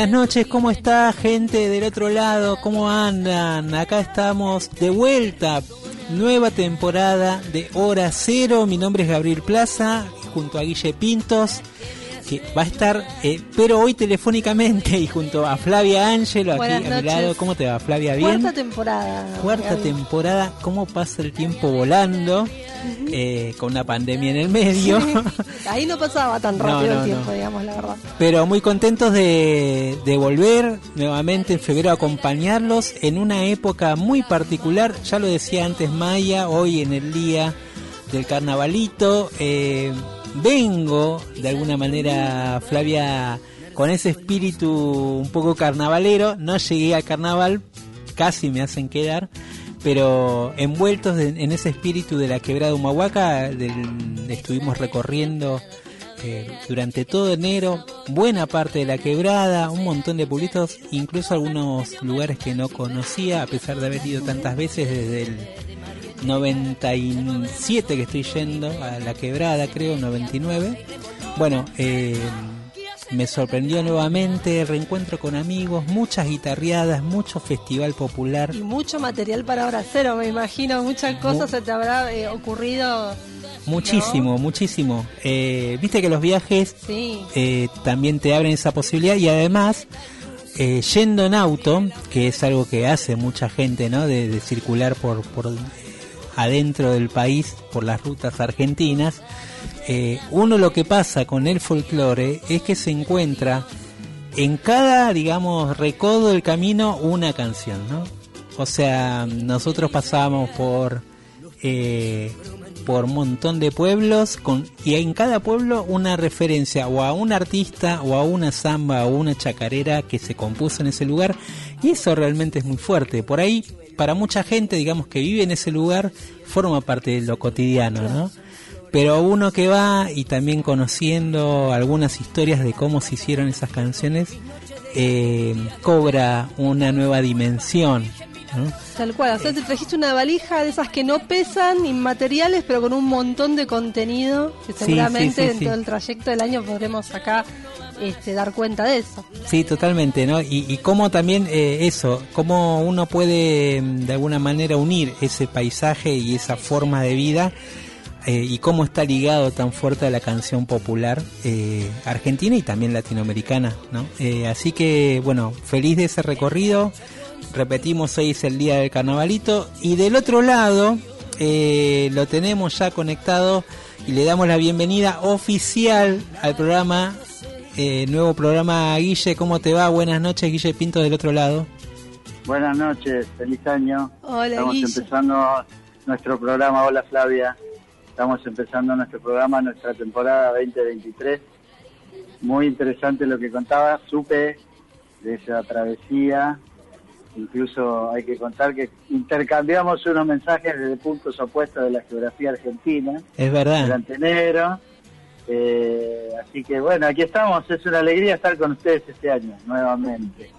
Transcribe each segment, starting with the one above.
Buenas noches, ¿cómo está gente del otro lado? ¿Cómo andan? Acá estamos de vuelta. Nueva temporada de Hora Cero. Mi nombre es Gabriel Plaza, junto a Guille Pintos, que va a estar, eh, pero hoy telefónicamente y junto a Flavia Ángelo, aquí Buenas a mi noches. lado. ¿Cómo te va, Flavia? ¿Bien? Cuarta temporada. Cuarta Gaby. temporada, ¿cómo pasa el tiempo volando? Eh, con una pandemia en el medio. Ahí no pasaba tan No, rápido no, el tiempo, no. digamos la verdad. Pero muy contentos de, de volver nuevamente en febrero a acompañarlos en una época muy particular. Ya lo decía antes Maya, hoy en el día del carnavalito. eh, vengo, de alguna manera, Flavia, con ese espíritu un poco carnavalero. No llegué al carnaval, casi me hacen quedar. Pero envueltos en, ese espíritu de la quebrada Humahuaca, del- estuvimos recorriendo eh, durante todo enero, buena parte de la quebrada, un montón de pueblitos, incluso algunos lugares que no conocía, a pesar de haber ido tantas veces desde el 97 que estoy yendo a la quebrada, creo, 99. Bueno, eh, me sorprendió nuevamente, reencuentro con amigos, muchas guitarreadas, mucho festival popular. Y mucho material para hora cero, me imagino. Muchas cosas se te habrá eh, ocurrido. Muchísimo, muchísimo. Eh, Viste que los viajes Sí. eh, también te abren esa posibilidad y además yendo en auto, que es algo que hace mucha gente, ¿no? De, de circular por, por adentro del país, por las rutas argentinas, eh, uno lo que pasa con el folclore es que se encuentra en cada, digamos, recodo del camino una canción, ¿no? O sea, nosotros pasamos por eh, por un montón de pueblos con y en cada pueblo una referencia o a un artista o a una samba o una chacarera que se compuso en ese lugar y eso realmente es muy fuerte. Por ahí para mucha gente, digamos que vive en ese lugar, forma parte de lo cotidiano, ¿no? Pero uno que va y también conociendo algunas historias de cómo se hicieron esas canciones, eh, cobra una nueva dimensión. ¿no? Tal cual. O sea, te trajiste una valija de esas que no pesan, inmateriales, pero con un montón de contenido que seguramente sí, sí, en todo el trayecto del año podremos acá este, dar cuenta de eso. Sí, totalmente, ¿no? Y, y cómo también eh, eso, cómo uno puede mm, de alguna manera unir ese paisaje y esa forma de vida eh, y cómo está ligado tan fuerte a la canción popular eh, argentina y también latinoamericana, ¿no? Así que, bueno, feliz de ese recorrido. Repetimos, hoy es el día del carnavalito. Y del otro lado, lo tenemos ya conectado y le damos la bienvenida oficial al programa, eh, nuevo programa Guille. ¿Cómo te va? Buenas noches, Guille Pinto del otro lado. Buenas noches, feliz año. Hola, Estamos Guille. empezando nuestro programa. Hola Flavia. Estamos empezando nuestro programa, nuestra temporada 2023. Muy interesante lo que contaba. Supe de esa travesía. Incluso hay que contar que intercambiamos unos mensajes desde puntos opuestos de la geografía argentina Es verdad. durante enero. Eh, así que bueno, aquí estamos. Es una alegría estar con ustedes este año nuevamente.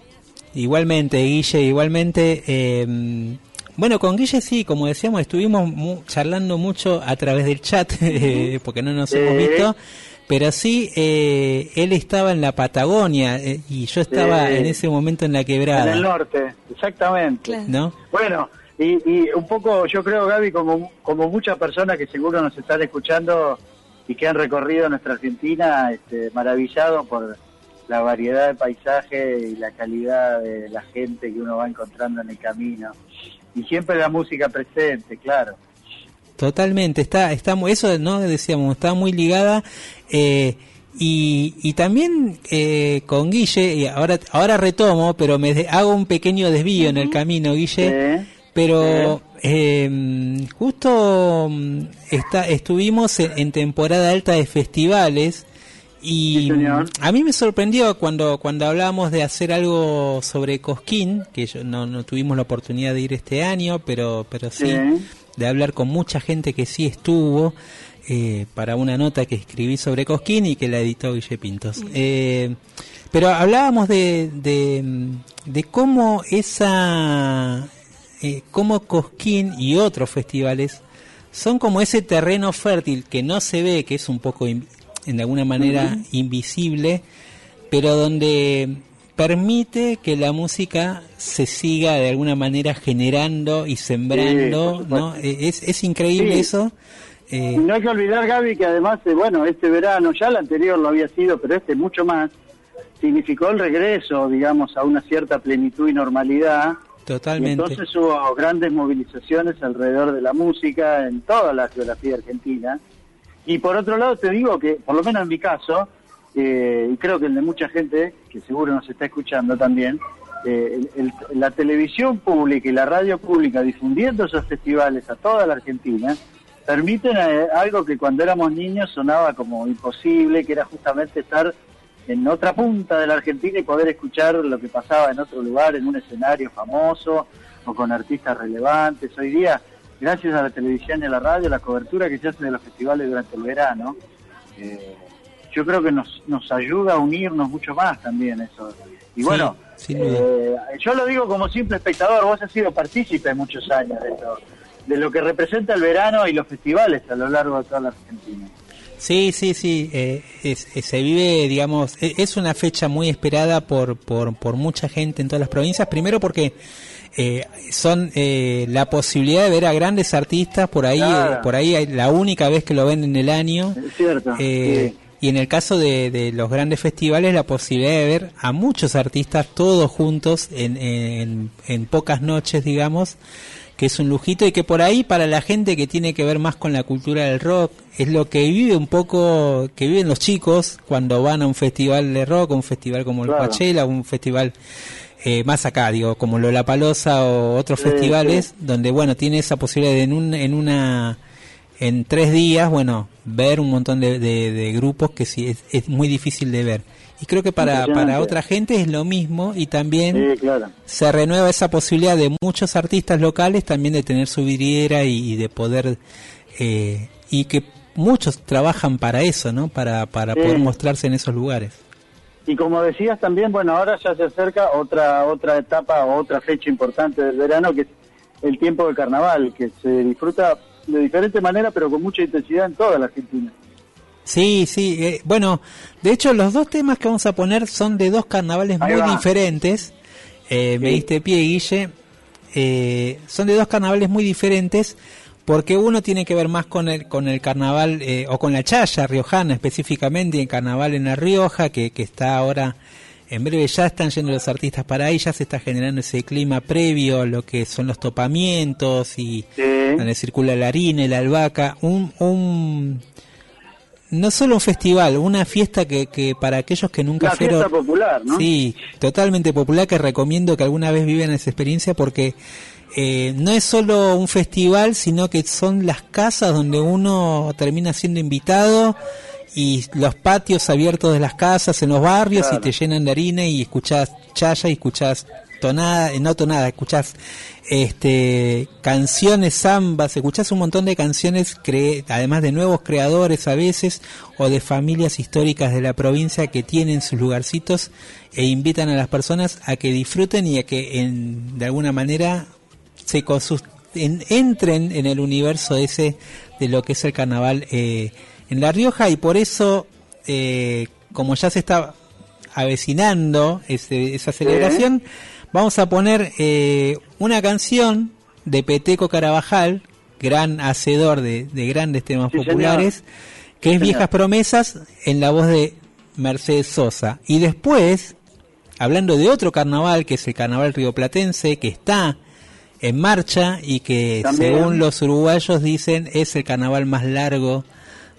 Igualmente, Guille, igualmente. eh, bueno, con Guille sí, como decíamos, estuvimos mu- charlando mucho a través del chat, eh, porque no nos hemos visto. Pero sí, eh, él estaba en la Patagonia eh, y yo estaba en ese momento en la En quebrada. el norte, exactamente. Claro. ¿No? Bueno, y, y un poco, yo creo, Gaby, como, como muchas personas que seguro nos están escuchando y que han recorrido nuestra Argentina, este, maravillados por la variedad de paisaje y la calidad de la gente que uno va encontrando en el camino. Y siempre la música presente, claro. Totalmente, está, está eso no decíamos, está muy ligada eh, y, y también eh, con Guille, y ahora, ahora retomo, pero me de- hago un pequeño desvío en el camino, Guille, Sí. Pero eh, justo mm, está, estuvimos en, en temporada alta de festivales y Sí, a mí me sorprendió cuando cuando hablábamos de hacer algo sobre Cosquín, que yo, no, no tuvimos la oportunidad de ir este año, pero pero sí, Sí. de hablar con mucha gente que sí estuvo eh, para una nota que escribí sobre Cosquín y que la editó Guille Pintos. Eh, pero hablábamos de, de, de cómo esa eh, cómo Cosquín y otros festivales son como ese terreno fértil que no se ve, que es un poco in- en alguna manera invisible, pero donde permite que la música se siga de alguna manera generando y sembrando, ¿no? Eh, Es, es increíble Sí. eso. eh, no hay que olvidar, Gaby, que además, eh, bueno, este verano, ya el anterior lo había sido, pero este mucho más, significó el regreso, digamos, a una cierta plenitud y normalidad. Totalmente. entonces hubo grandes movilizaciones alrededor de la música en toda la geografía argentina. Y por otro lado te digo que, por lo menos en mi caso, eh, y creo que el de mucha gente, que seguro nos está escuchando también, eh, el- la televisión pública y la radio pública difundiendo esos festivales a toda la Argentina, permiten eh, algo que cuando éramos niños sonaba como imposible, que era justamente estar en otra punta de la Argentina y poder escuchar lo que pasaba en otro lugar, en un escenario famoso o con artistas relevantes. Hoy día, gracias a la televisión y a la radio, la cobertura que se hace de los festivales durante el verano, eh, yo creo que nos, nos ayuda a unirnos mucho más también eso. Y bueno, eh, yo lo digo como simple espectador, vos has sido partícipe muchos años de eso, de lo que representa el verano y los festivales a lo largo de toda la Argentina. Sí, sí, sí. eh, es- es- se vive, digamos, e- es una fecha muy esperada por, por, por mucha gente en todas las provincias. Primero porque eh, son eh, la posibilidad de ver a grandes artistas por ahí, Claro. eh, por ahí la única vez que lo ven en el año. Es cierto. Eh, sí. Y en el caso de, de los grandes festivales, la posibilidad de ver a muchos artistas todos juntos en, en, en pocas noches, digamos, que es un lujito y que por ahí para la gente que tiene que ver más con la cultura del rock, es lo que vive un poco, que viven los chicos cuando van a un festival de rock, un festival como el Claro. Coachella, un festival eh, más acá, digo, como Lollapalooza o otros Sí, festivales, donde bueno, tiene esa posibilidad de en, un, en una en tres días, bueno, ver un montón de, de- de grupos que sí es, es muy difícil de ver. Y creo que para, para otra gente es lo mismo y también Sí, claro. se renueva esa posibilidad de muchos artistas locales también de tener su vidriera y, y de poder eh, y que muchos trabajan para eso, ¿no? Para, para Sí. poder mostrarse en esos lugares. Y como decías también, bueno, ahora ya se acerca otra otra etapa o otra fecha importante del verano, que es el tiempo del carnaval, que se disfruta de diferente manera, pero con mucha intensidad en toda la Argentina. Sí, sí. eh, bueno, de hecho los dos temas que vamos a poner son de dos carnavales Ahí muy va. diferentes. Eh, Me diste pie, Guille. Eh, son de dos carnavales muy diferentes porque uno tiene que ver más con el con el carnaval eh, o con la chaya riojana específicamente, el carnaval en La Rioja que, que está ahora en breve ya están yendo los artistas para ahí, ya se está generando ese clima previo a lo que son los topamientos y Sí. donde circula la harina y la albahaca, un, un no solo un festival, una fiesta que, que para aquellos que nunca Una fueron fiesta popular, ¿no? Sí, totalmente popular que recomiendo que alguna vez vivan esa experiencia porque eh, no es solo un festival, sino que son las casas donde uno termina siendo invitado y los patios abiertos de las casas en los barrios Claro. y te llenan de harina y escuchás chaya y escuchás tonada, no tonada, escuchás este canciones zambas, escuchás un montón de canciones cre- además de nuevos creadores a veces o de familias históricas de la provincia que tienen sus lugarcitos e invitan a las personas a que disfruten y a que en, de alguna manera se en- entren en el universo ese de lo que es el carnaval eh, en La Rioja. Y por eso eh, como ya se está avecinando ese- esa celebración vamos a poner eh, una canción de Peteco Carabajal gran hacedor de, de grandes temas Sí, señor. populares que es. Viejas Promesas en la voz de Mercedes Sosa y después hablando de otro carnaval que es el carnaval rioplatense que está en marcha y que También. según los uruguayos dicen es el carnaval más largo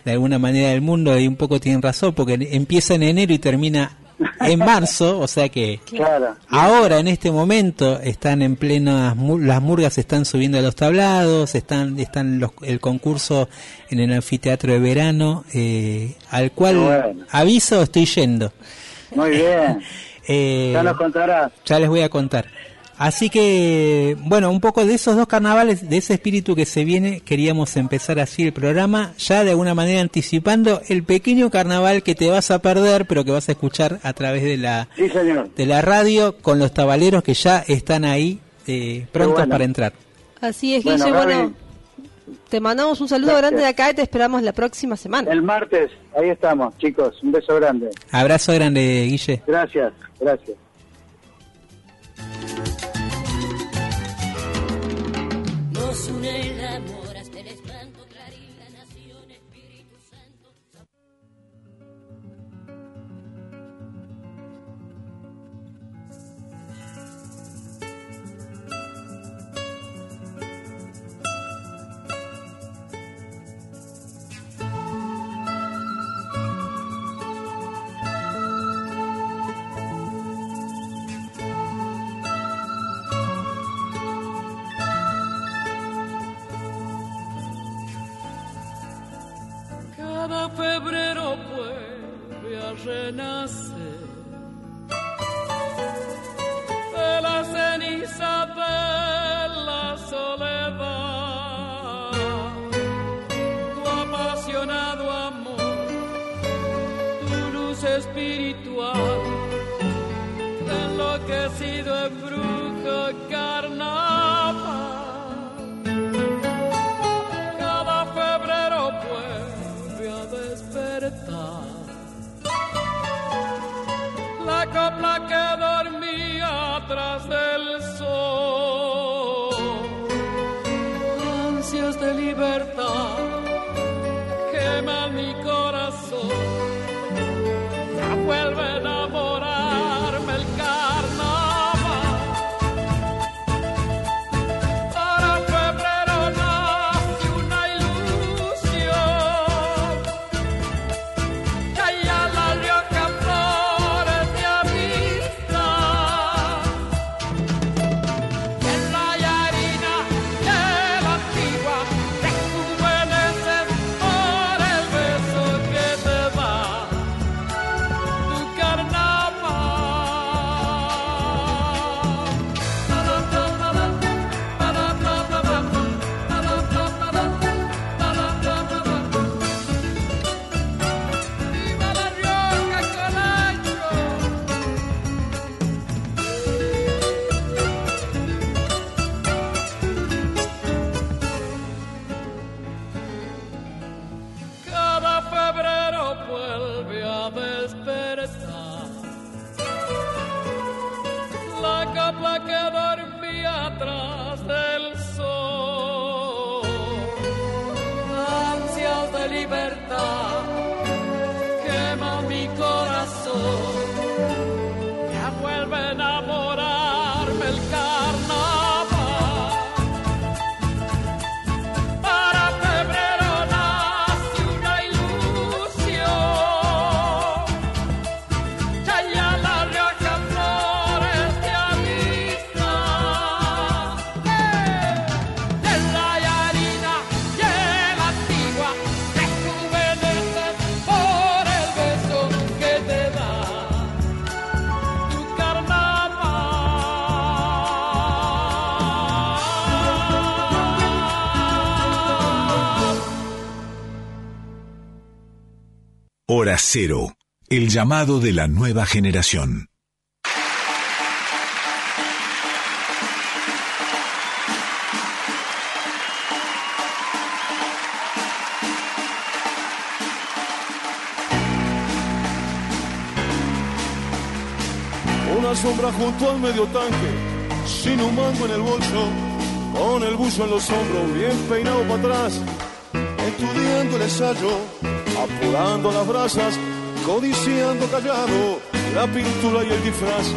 de alguna manera del mundo y un poco tienen razón porque empieza en enero y termina en marzo, o sea que Claro. ahora en este momento están en pleno las murgas están subiendo a los tablados, están están los- el concurso en el anfiteatro de verano eh, al cual Bueno. aviso estoy yendo. Muy bien. Eh, Ya nos contarás. ya les voy a contar. Así que, bueno, un poco de esos dos carnavales, de ese espíritu que se viene, queríamos empezar así el programa, ya de alguna manera anticipando el pequeño carnaval que te vas a perder, pero que vas a escuchar a través de la, Sí, señor. de la radio con los tabaleros que ya están ahí eh, prontos bueno. para entrar. Así es, Bueno, Guille. Gaby. Bueno, te mandamos un saludo Gracias. grande de acá y te esperamos la próxima semana. El martes, ahí estamos, chicos. Un beso grande. Abrazo grande, Guille. Gracias, gracias. Nos une Hora Cero, el llamado de la nueva generación. Una sombra junto al medio tanque, sin un mango en el bolso, con el buzo en los hombros, bien peinado para atrás, estudiando el ensayo, apurando las brasas, codiciando callado la pintura y el disfraz,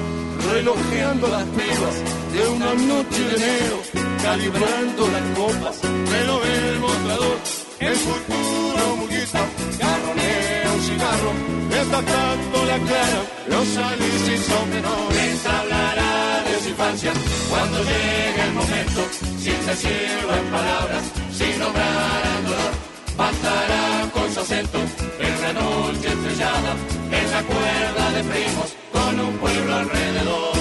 relojeando las pibas de una noche de enero, calibrando las copas, pero el mostrador, el futuro burguesa, garronea un cigarro, atacando la cara, los y son menores. Hablará de su infancia cuando llegue el momento, sin decirlo en palabras, sin nombrar Bajará con su acento en la noche estrellada, en la cuerda de primos, con un pueblo alrededor.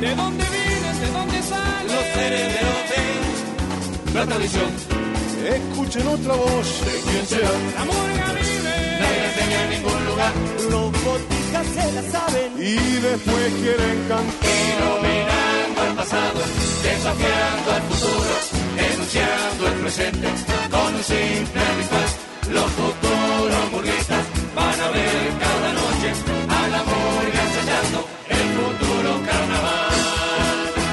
¿De dónde vienen? ¿De dónde salen? Los herederos de la tradición, Escuchen otra voz de quien sea. La murga vive. nadie la enseña en ningún lugar. Los boticas se la saben. Y después quieren cantar. Iluminando el pasado, desafiando al futuro, denunciando el presente, con un simple. Los futuros burguistas van a ver cada noche a la murga ensayando el futuro carnaval.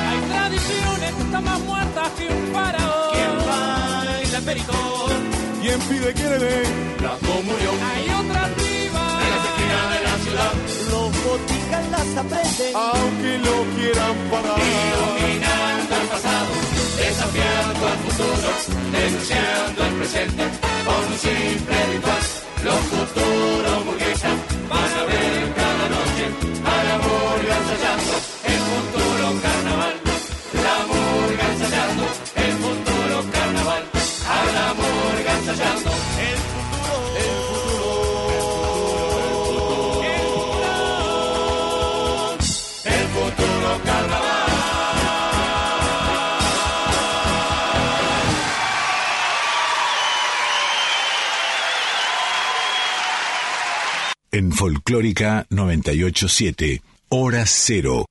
Hay tradiciones que están más muertas que un faraón. ¿Quién baila pericón? ¿Quién pide que le den? La comunión Hay otras de la ciudad. Los boticas las aprenden. Aunque lo quieran parar. Iluminando el pasado, desafiando al futuro, denunciando el presente, con un simple ritual. Los futuros burguesas van a ver cada noche a la murga ensayando el futuro carnaval. En Folclórica 987, Hora Cero.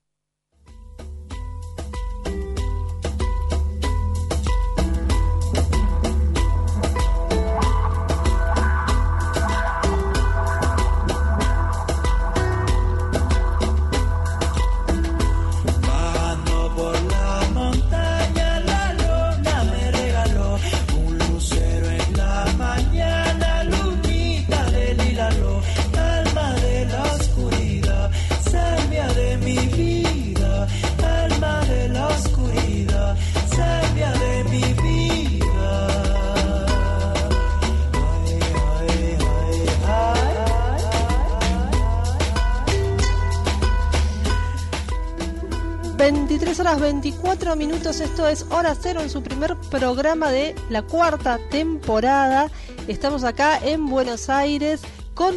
Horas 24 minutos, esto es Hora Cero en su primer programa de la cuarta temporada. Estamos acá en Buenos Aires con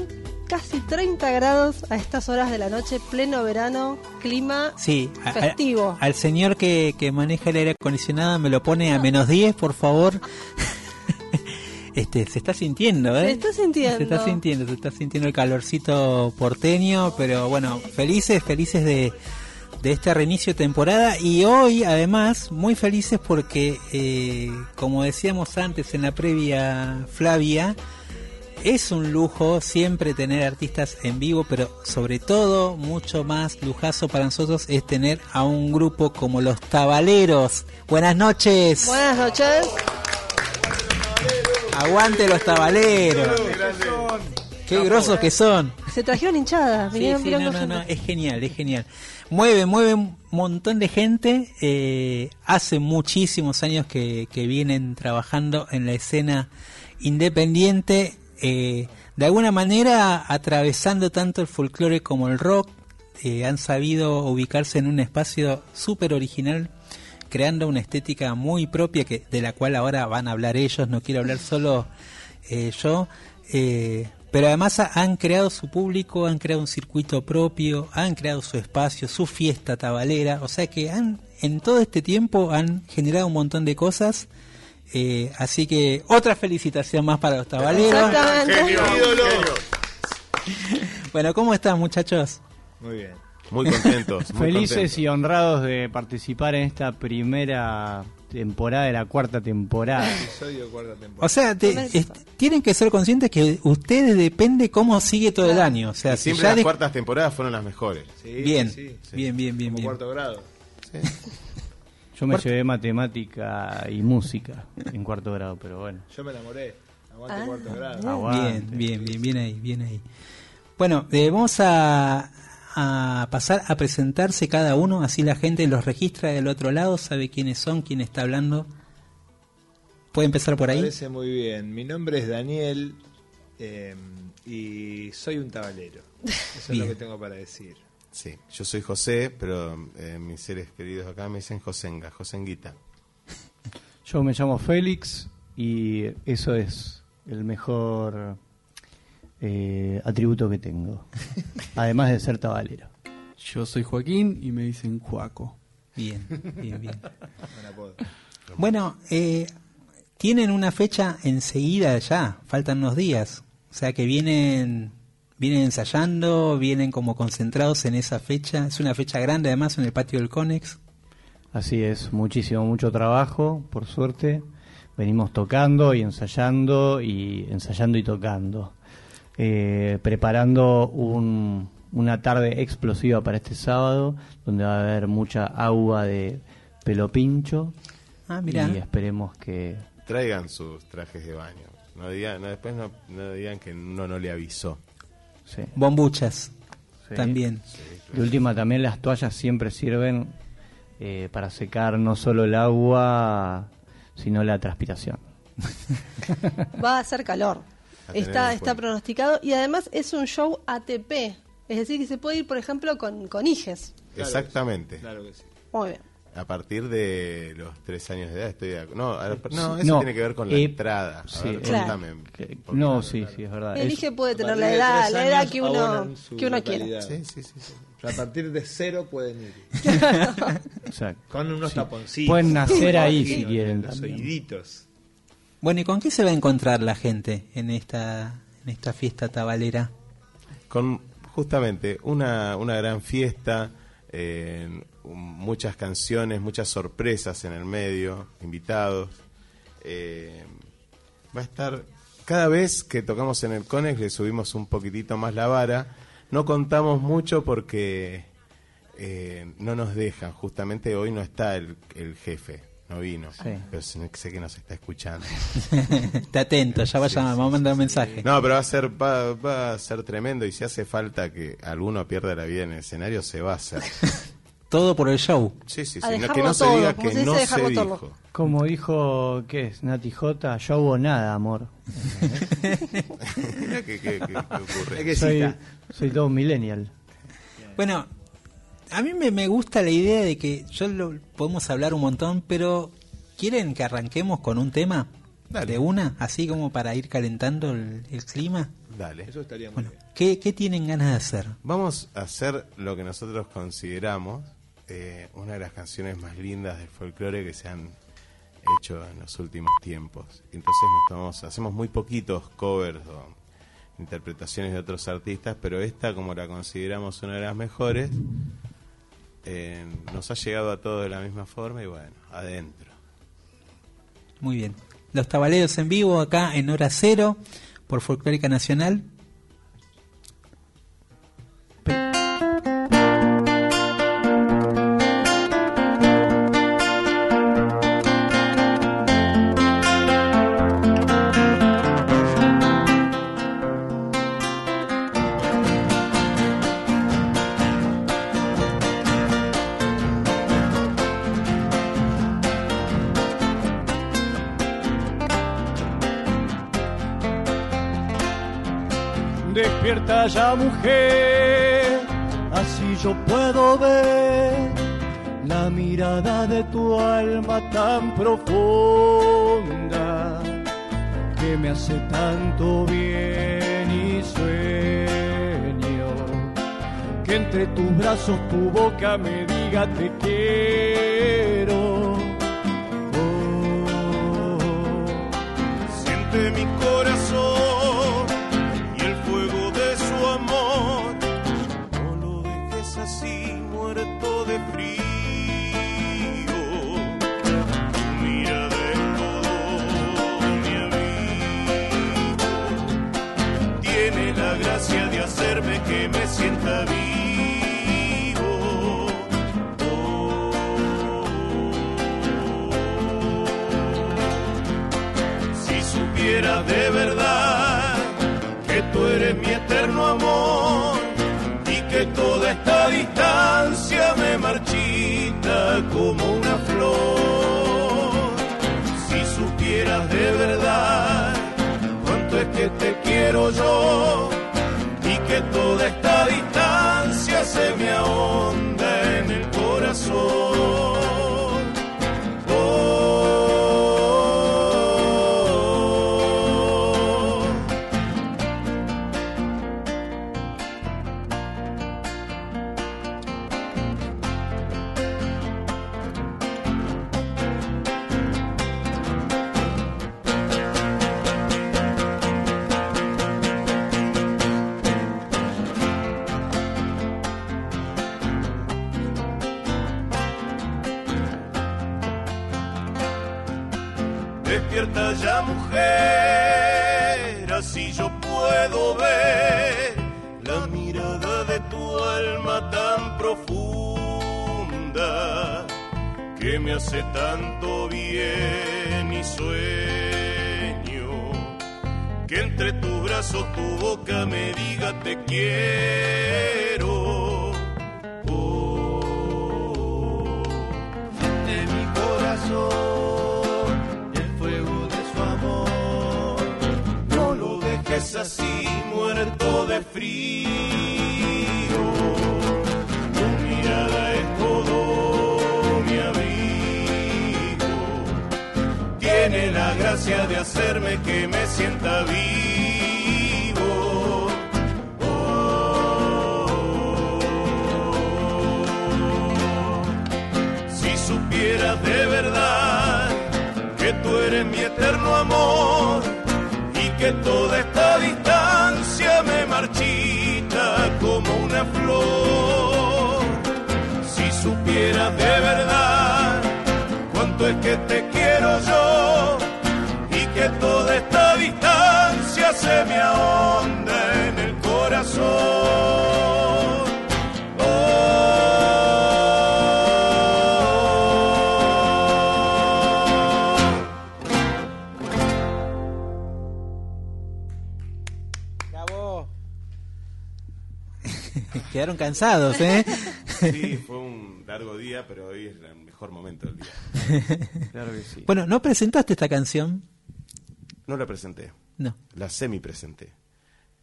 casi 30 grados a estas horas de la noche, pleno verano, clima Sí, a- a- festivo. al señor que, que maneja el aire acondicionado me lo pone a menos 10, por favor. este, se está sintiendo, ¿eh? Se está sintiendo. Se está sintiendo, se está sintiendo el calorcito porteño, pero bueno, felices, felices de, de este reinicio de temporada y hoy además muy felices porque, eh, como decíamos antes en la previa Flavia, es un lujo siempre tener artistas en vivo, pero sobre todo, mucho más lujazo para nosotros es tener a un grupo como los Tabaleros. Buenas noches. Buenas noches. Aguante los Tabaleros. Qué grosos que son. Se trajeron hinchadas. Sí, sí, no, no, no, es genial, es genial. Mueve, mueve un montón de gente. eh, hace muchísimos años que, que vienen trabajando en la escena independiente, eh, de alguna manera atravesando tanto el folclore como el rock. eh, han sabido ubicarse en un espacio súper original, creando una estética muy propia que de la cual ahora van a hablar ellos. No quiero hablar solo eh, yo. eh, pero además ha- han creado su público, han creado un circuito propio, han creado su espacio, su fiesta tabalera, o sea que han en todo este tiempo han generado un montón de cosas. eh, así que otra felicitación más para los tabaleros. Exactamente. Bueno, ¿cómo están muchachos? Muy bien. Muy contentos. muy Felices contentos. y honrados de participar en esta primera temporada de la cuarta temporada. Episodio cuarta temporada. O sea, te- tienen que ser conscientes que ustedes depende cómo sigue todo el año. O sea, Y siempre las de- cuartas temporadas fueron las mejores. bien, sí, sí. bien, bien, bien, Como bien. cuarto grado. Yo me llevé matemática y música en cuarto grado, pero bueno. Yo me enamoré. Aguante Ah, cuarto grado. Bien, Aguante. bien, bien, bien ahí, bien ahí. Bueno, eh, vamos a, a pasar a presentarse cada uno, así la gente los registra del otro lado, sabe quiénes son, quién está hablando. ¿Puede empezar por Me ahí? parece muy bien. Mi nombre es Daniel. eh, y soy un tabalero. Eso es lo que tengo para decir. Sí, yo soy José, pero eh, mis seres queridos acá me dicen Josenga, Josenguita. Yo me llamo Félix y eso es el mejor eh, atributo que tengo. Además de ser tabalero. Yo soy Joaquín y me dicen Juaco. Bien, bien, bien. Bueno, eh, tienen una fecha enseguida ya, faltan unos días. O sea que vienen, vienen ensayando, vienen como concentrados en esa fecha. Es una fecha grande además en el patio del Conex. Así es, muchísimo, mucho trabajo, por suerte. Venimos tocando y ensayando y ensayando y tocando. Eh, preparando un- una tarde explosiva para este sábado, donde va a haber mucha agua de pelo pincho. Ah, mirá. Y esperemos que... Traigan sus trajes de baño. No digan, no, después no, no digan que uno no le avisó. Sí. Bombuchas Sí. también. De última también las toallas siempre sirven eh, para secar no solo el agua, sino la transpiración. Va a hacer calor. Está, está pronosticado y además es un show ATP. Es decir, que se puede ir, por ejemplo, con, con hijes. Exactamente. Claro que sí. Muy bien. A partir de los tres años de edad estoy de acuerdo. No, a ver, no, Sí, eso no, tiene que ver con la eh, entrada. A sí, ver, eh, contame, que- porque- no, sí, sí, es verdad. El hije puede tener la edad, la edad que uno, que uno quiera. Sí, sí, sí, sí. O sea, a partir de cero pueden ir. Exacto. Con unos Sí. taponcitos. Pueden nacer ahí Sí, si quieren Los oíditos. Bueno, ¿y con qué se va a encontrar la gente en esta, en esta fiesta tabalera? Con justamente una, una gran fiesta, eh, muchas canciones, muchas sorpresas en el medio, invitados. Eh, va a estar, cada vez que tocamos en el Conex le subimos un poquitito más la vara. No contamos mucho porque eh, no nos dejan. Justamente hoy no está el, el jefe, no vino. Sí. Pero sé que nos está escuchando. Está atento, ya vaya, vamos a mandar un mensaje. No, pero va a ser va, va a ser tremendo y si hace falta que alguno pierda la vida en el escenario se va a hacer. Todo por el show. Sí, sí, sí, no- que no se todo, diga como que se no se todo. dijo. Como dijo, ¿qué es? Nati J, yo hago nada, amor. Que- que- que ocurre. Es que soy, soy todo un millennial. Bueno, a mí me, me gusta la idea de que yo lo podemos hablar un montón, pero ¿quieren que arranquemos con un tema? De una, así como para ir calentando el, el clima. Dale. Eso estaría muy bien. ¿Qué, ¿Qué tienen ganas de hacer? Vamos a hacer lo que nosotros consideramos eh, una de las canciones más lindas del folclore que se han hecho en los últimos tiempos. Entonces nos tomamos, hacemos muy poquitos covers o interpretaciones de otros artistas, pero esta, como la consideramos una de las mejores, eh, nos ha llegado a todos de la misma forma y bueno, adentro. Muy bien. Los tabaleros en vivo acá en hora cero por Folclórica Nacional. Despierta ya mujer, así yo puedo ver la mirada de tu alma tan profunda que me hace tanto bien y sueño que entre tus brazos tu boca me diga te quiero. Oh, Siente mi Oh. de verdad que tú eres mi eterno amor y que toda esta distancia me marchita como una flor. Si supieras de verdad cuánto es que te quiero yo y que toda esta distancia se me ahonda. Hace tanto bien y sueño que entre tus brazos tu boca me diga te quiero. Oh. de mi corazón de hacerme que me sienta vivo. Oh. Si supieras de verdad que tú eres mi eterno amor y que toda esta distancia me marchita como una flor. Si supieras de verdad cuánto es que te quiero yo me ahonda en el corazón. Quedaron cansados, ¿eh? Sí, fue un largo día, pero hoy es el mejor momento del día. Claro que sí. Bueno, ¿no presentaste esta canción? No la presenté. No. La semi-presenté.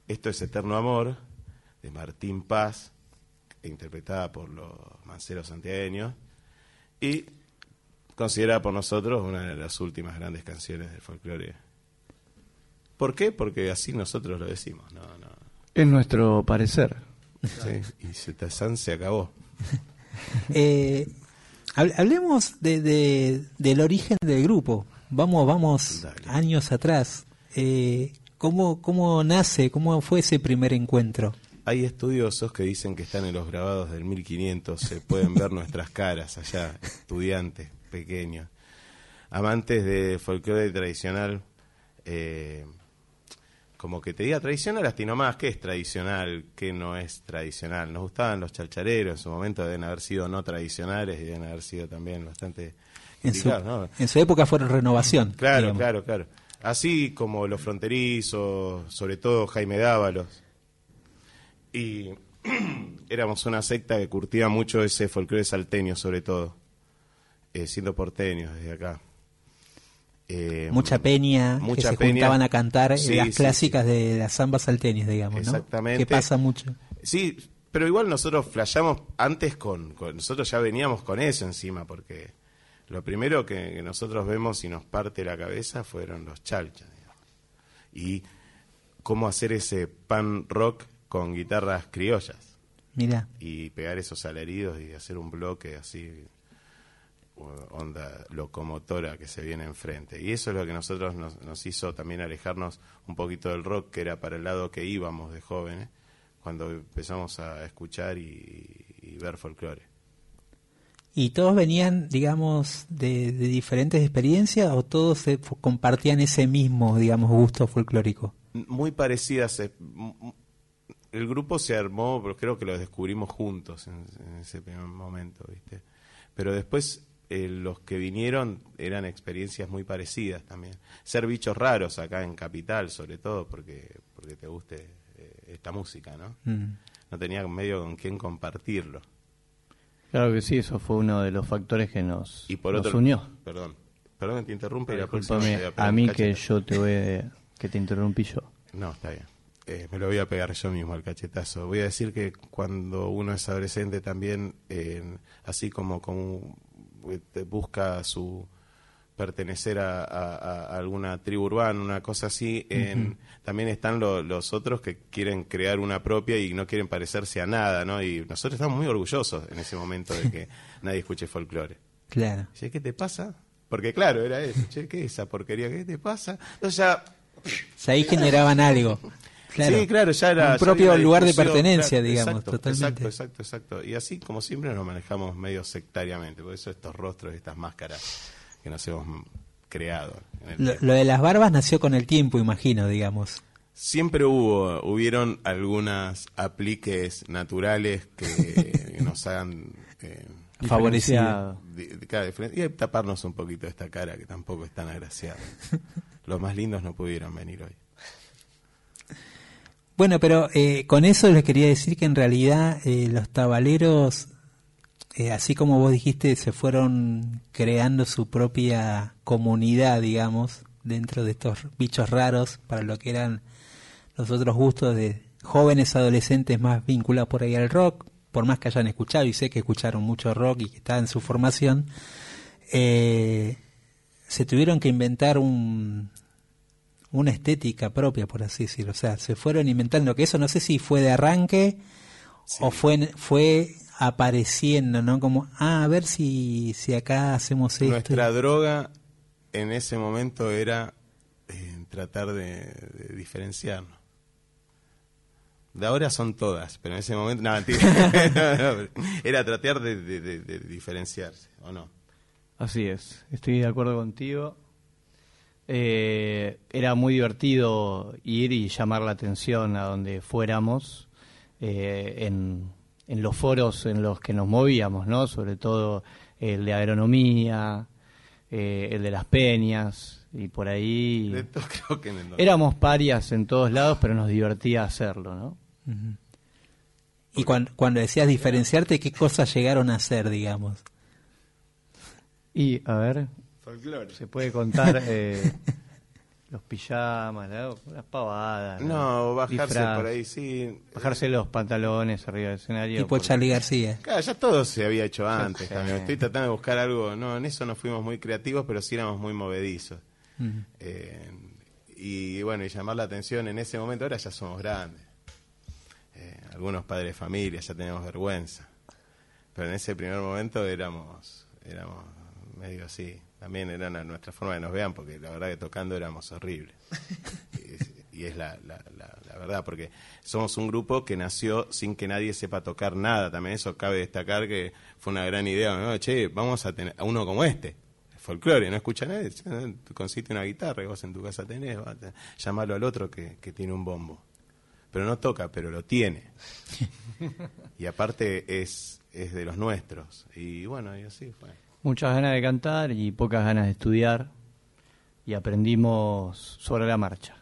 Esto es Eterno Amor, de Martín Paz, interpretada por los manceros santiagueños, y considerada por nosotros una de las últimas grandes canciones del folclore. ¿Por qué? Porque así nosotros lo decimos. No, no. Es nuestro parecer. Sí, y Zetazán se acabó. Eh, hab- hablemos de, de- del origen del grupo. Vamos, vamos años atrás. Eh, ¿cómo, ¿Cómo nace? ¿Cómo fue ese primer encuentro? Hay estudiosos que dicen que están en los grabados del 1500, se pueden ver nuestras caras allá, estudiantes pequeños, amantes de folclore tradicional, eh, como que te diga tradicional, hasta y nomás, ¿qué es tradicional? ¿Qué no es tradicional? Nos gustaban los chalchareros, en su momento deben haber sido no tradicionales y deben haber sido también bastante En su, ¿no? en su época fueron renovación. Claro, digamos. claro, claro. Así como los fronterizos, sobre todo Jaime Dávalos. Y éramos una secta que curtía mucho ese folclore salteño, sobre todo, eh, siendo porteños desde acá. Eh, Mucha peña, mucha que se peña. juntaban a cantar Sí, las sí, clásicas de las zambas salteñas, digamos, ¿no? Exactamente. Que pasa mucho. Sí, pero igual nosotros flasheamos antes con, con- Nosotros ya veníamos con eso encima, porque lo primero que, que nosotros vemos y nos parte la cabeza fueron los chalchas. digamos. Y cómo hacer ese pan rock con guitarras criollas. Mira, Y pegar esos alaridos y hacer un bloque así, onda locomotora que se viene enfrente. Y eso es lo que nosotros nos, nos hizo también alejarnos un poquito del rock, que era para el lado que íbamos de jóvenes, cuando empezamos a escuchar y, y ver folclore. ¿Y todos venían, digamos, de, de diferentes experiencias o todos se compartían ese mismo, digamos, gusto folclórico? Muy parecidas. El grupo se armó, pero creo que lo descubrimos juntos en, en ese primer momento, ¿viste? Pero después eh, los que vinieron eran experiencias muy parecidas también. Ser bichos raros acá en Capital, sobre todo, porque, porque te guste eh, esta música, ¿no? Mm. No tenía medio con quién compartirlo. Claro que sí, eso fue uno de los factores que nos, Y por nos otro, unió. Perdón, perdón que te interrumpa y la a mí que yo te voy a- que te interrumpí yo. No, está bien. Eh, me lo voy a pegar yo mismo al cachetazo. Voy a decir que cuando uno es adolescente también, eh, así como, como eh, busca su pertenecer a, a- a alguna tribu urbana, una cosa así, en- también están lo- los otros que quieren crear una propia y no quieren parecerse a nada, ¿no? Y nosotros estamos muy orgullosos en ese momento de que nadie escuche folclore. Claro. Che, ¿qué te pasa? Porque claro, era eso. Che, ¿qué es esa porquería? ¿Qué te pasa? Entonces ya O sea, ahí generaban algo. Claro. Sí, claro, ya era. Un propio lugar de pertenencia, claro, digamos, exacto, totalmente. Exacto, exacto, exacto. Y así, como siempre, nos manejamos medio sectariamente. Por eso estos rostros y estas máscaras que nos hemos creado. Lo, lo de las barbas nació con el tiempo, imagino, digamos. Siempre hubo, hubieron algunas apliques naturales que nos hagan eh, Favorecido. y taparnos un poquito esta cara que tampoco es tan agraciada. Los más lindos no pudieron venir hoy. Bueno, pero eh, con eso les quería decir que en realidad eh, los tabaleros, eh, así como vos dijiste, se fueron creando su propia comunidad, digamos, dentro de estos bichos raros para lo que eran los otros gustos de jóvenes adolescentes más vinculados por ahí al rock, por más que hayan escuchado, y sé que escucharon mucho rock y que está en su formación, eh, se tuvieron que inventar un, una estética propia, por así decirlo. O sea, se fueron inventando que eso no sé si fue de arranque o fue fue apareciendo, ¿no? Como, ah, a ver si, si acá hacemos esto. Nuestra droga en ese momento era eh, tratar de, de diferenciarnos. De ahora son todas, pero en ese momento. No, mentira. Era tratar de, de- de- de diferenciarse, ¿o no? Así es, estoy de acuerdo contigo. Eh, era muy divertido ir y llamar la atención a donde fuéramos eh, en, en los foros en los que nos movíamos, ¿no? Sobre todo el de agronomía, eh, el de las peñas y por ahí. De todo creo que en el- Éramos parias en todos lados, pero nos divertía hacerlo, ¿no? Y cuan- cuando decías diferenciarte, ¿qué cosas llegaron a hacer, digamos? Y, a ver, Folclore. se puede contar eh, los pijamas, ¿no? las pavadas. No, bajarse Disfraz, por ahí, sí. Bajarse los pantalones arriba del escenario. Tipo por- Charlie García. Claro, ya todo se había hecho antes también. Estoy tratando de buscar algo. No, en eso no fuimos muy creativos, pero sí éramos muy movedizos. Eh, y bueno, y llamar la atención en ese momento, ahora ya somos grandes. Eh, algunos padres de familia, ya tenemos vergüenza. Pero en ese primer momento éramos, éramos medio así. También era una- nuestra forma de nos vean, porque la verdad que tocando éramos horribles. y es, la, la- la- la verdad, porque somos un grupo que nació sin que nadie sepa tocar nada. También eso cabe destacar que fue una gran idea. ¿no? Che, vamos a tener a uno como este. Folclore, no escucha nadie. Consiste una guitarra y vos en tu casa tenés. llamalo al otro que, que tiene un bombo. Pero no toca, pero lo tiene. y aparte es, es de los nuestros. Y bueno, y así fue. Muchas ganas de cantar y pocas ganas de estudiar. Y aprendimos sobre la marcha.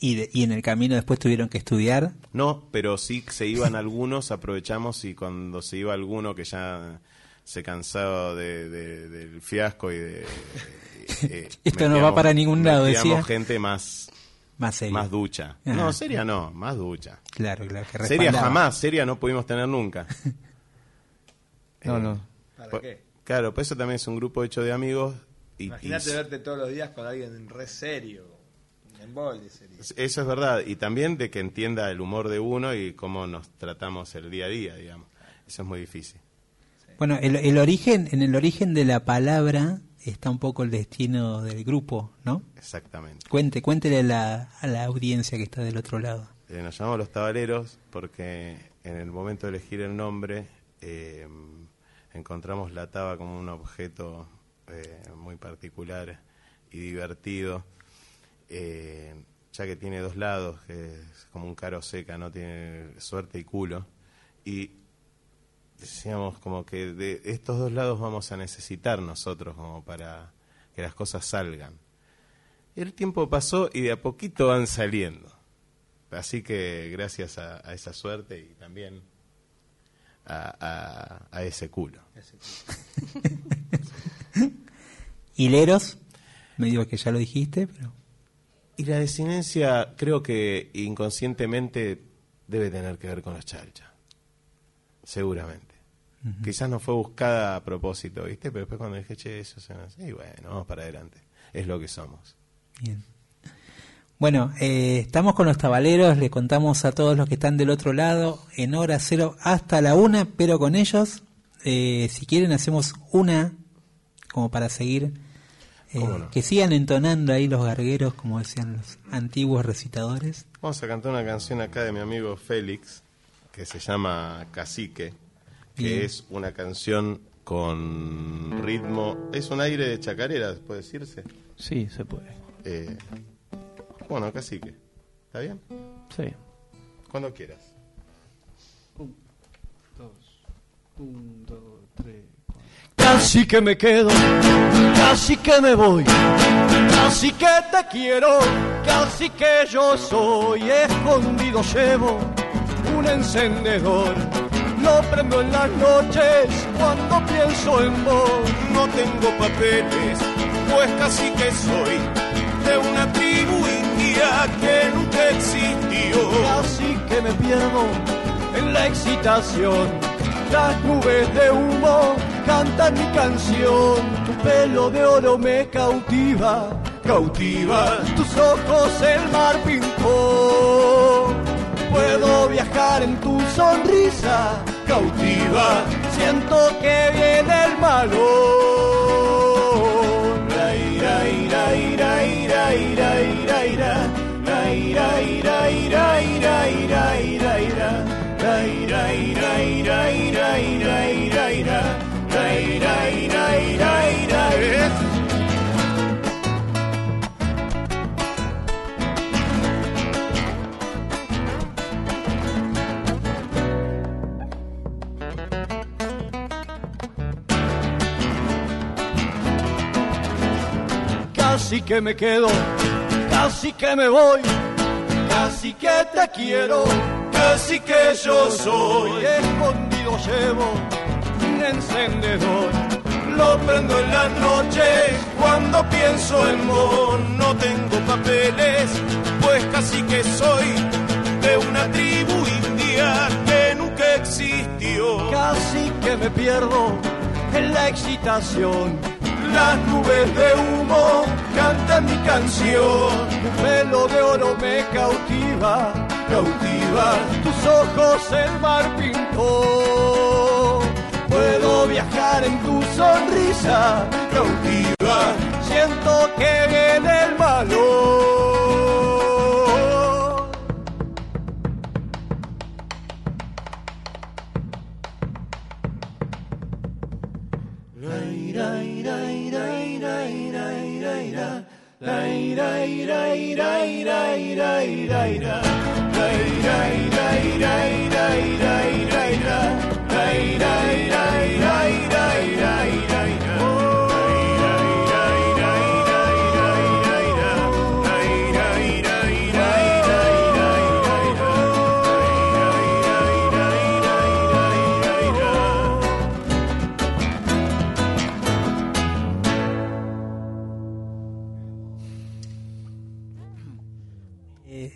Y, de- y en el camino después tuvieron que estudiar. No, pero sí se iban algunos, aprovechamos y cuando se iba alguno que ya se cansaba de, de- del fiasco y de... eh, Esto no va para ningún lado, decía. gente más, Más seria. más ducha. Ajá. No, seria no, más ducha. Claro, claro. Que Seria jamás, seria no pudimos tener nunca. No, Eh, no. ¿Para po- qué? Claro, pues eso también es un grupo hecho de amigos. Y, Imagínate y- verte todos los días con alguien re serio. Un embole sería. Eso es verdad. Y también de que entienda el humor de uno y cómo nos tratamos el día a día, digamos. Eso es muy difícil. Bueno, el, el origen, en el origen de la palabra está un poco el destino del grupo, ¿no? Exactamente. Cuente, cuéntele a la, a la audiencia que está del otro lado. Eh, nos llamamos los tabaleros porque en el momento de elegir el nombre eh, encontramos la taba como un objeto eh, muy particular y divertido, eh, ya que tiene dos lados, que es como un caro seca, no tiene suerte y culo. Y decíamos como que de estos dos lados vamos a necesitar nosotros como para que las cosas salgan. El tiempo pasó y de a poquito van saliendo. Así que gracias a, a esa suerte y también a, a- a ese culo. Hileros, me digo que ya lo dijiste, pero Y la desinencia creo que inconscientemente debe tener que ver con los chalchas. Seguramente. Quizás no fue buscada a propósito, ¿viste? Pero después cuando dije, che, eso se Y bueno, vamos para adelante. Es lo que somos. Bien. Bueno, eh, estamos con los tabaleros, le contamos a todos los que están del otro lado en hora cero hasta la una, pero con ellos, eh, si quieren, hacemos una como para seguir, eh, que sigan entonando ahí los gargueros, como decían los antiguos recitadores. Vamos a cantar una canción acá de mi amigo Félix, que se llama Cacique, que Bien. es una canción con ritmo. Es un aire de chacarera, puede decirse. Sí, se puede. Bueno, casi que. ¿Está bien? Sí. Cuando quieras. Un, dos, un, dos, tres. Casi que me quedo, casi que me voy, casi que te quiero, casi que yo soy escondido llevo un encendedor. Lo prendo en las noches cuando pienso en vos. No tengo papeles, pues casi que soy de una tribu que nunca existió. Casi que me pierdo en la excitación. Las nubes de humo cantan mi canción. Tu pelo de oro me cautiva, cautiva. Tus ojos el mar pintó. Puedo viajar en tu sonrisa, cautiva. Siento que viene el malo. Ira, ira, ira. Casi que me quedo, casi que me voy, casi que te quiero, casi que yo soy. Escondido llevo un encendedor, lo prendo en las noches cuando pienso en vos. No tengo papeles, pues casi que soy de una tribu india que nunca existió. Casi que me pierdo en la excitación las nubes de humo cantan mi canción. Tu pelo de oro me cautiva, cautiva. Tus ojos el mar pintó. Puedo viajar en tu sonrisa, cautiva. Siento que viene el malo.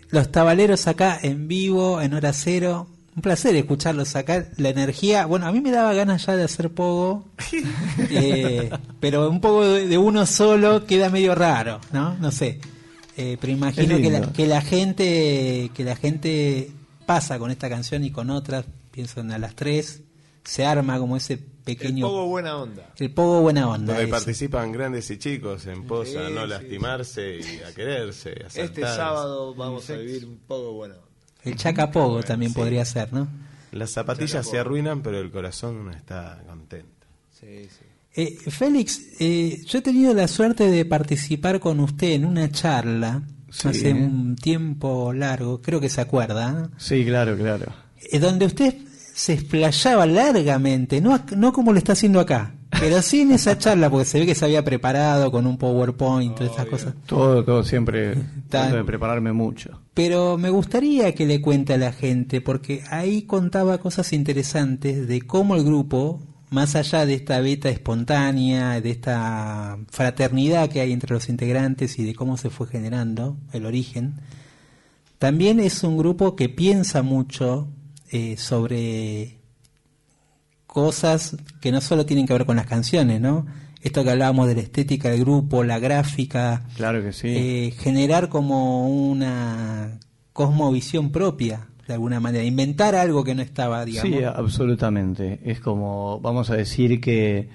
Los tabaleros acá en vivo, en hora cero. Un placer escucharlos acá. La energía, bueno, a mí me daba ganas ya de hacer pogo, eh, pero un poco de, de uno solo queda medio raro, ¿no? No sé. Eh, pero imagino que la, que la gente que la gente pasa con esta canción y con otras, pienso en a las tres, se arma como ese pequeño El pogo buena onda. el pogo buena onda. Donde participan grandes y chicos en pos a Sí, no sí, lastimarse y a quererse. a Este sábado vamos a vivir un poco buena onda. El chacapogo también podría ser, ¿no? Las zapatillas se arruinan, pero el corazón está contento. Sí, sí. Eh, Félix, eh, yo he tenido la suerte de participar con usted en una charla Sí. hace un tiempo largo, creo que se acuerda, Sí, claro, claro. eh, donde usted se explayaba largamente, no, no como lo está haciendo acá, pero sí en esa charla, porque se ve que se había preparado con un PowerPoint, todas esas cosas. Todo, todo siempre trato de prepararme mucho. Pero me gustaría que le cuente a la gente, porque ahí contaba cosas interesantes de cómo el grupo, más allá de esta beta espontánea, de esta fraternidad que hay entre los integrantes y de cómo se fue generando el origen, también es un grupo que piensa mucho eh, sobre cosas que no solo tienen que ver con las canciones, ¿no? Esto que hablábamos de la estética del grupo, la gráfica, Claro que sí. eh, generar como una cosmovisión propia, de alguna manera, inventar algo que no estaba, digamos. Sí, absolutamente. Es como, vamos a decir que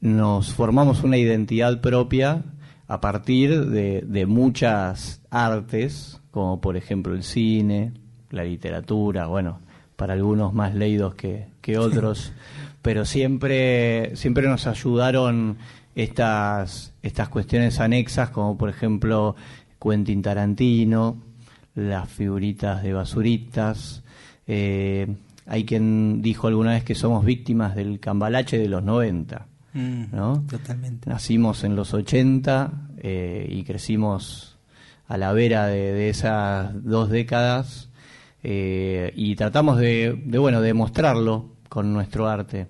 nos formamos una identidad propia a partir de, de muchas artes, como por ejemplo el cine, la literatura, bueno, para algunos más leídos que, que otros, pero siempre, siempre nos ayudaron estas, estas cuestiones anexas, como por ejemplo Quentin Tarantino, las figuritas de basuritas. eh, hay quien dijo alguna vez que somos víctimas del cambalache de los 90. Mm, ¿no? Totalmente. Nacimos en los 80 eh, y crecimos a la vera de, de esas dos décadas eh, y tratamos de, de, bueno, de mostrarlo con nuestro arte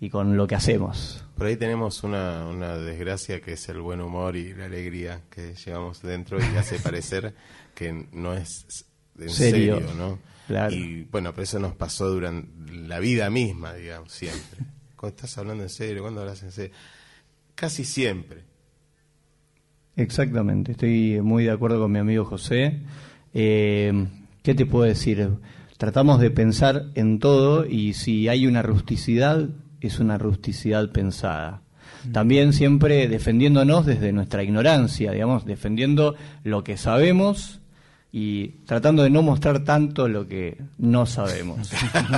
y con lo que hacemos. Por ahí tenemos una, una desgracia que es el buen humor y la alegría que llevamos dentro y hace parecer que no es en Serio. serio, ¿no? Claro. Y bueno, pero eso nos pasó durante la vida misma, digamos, siempre. Cuando estás hablando en serio, cuando hablas en serio, casi siempre. Exactamente, estoy muy de acuerdo con mi amigo José. Eh, ¿Qué te puedo decir? Tratamos de pensar en todo y si hay una rusticidad, es una rusticidad pensada. También siempre defendiéndonos desde nuestra ignorancia, digamos, defendiendo lo que sabemos y tratando de no mostrar tanto lo que no sabemos.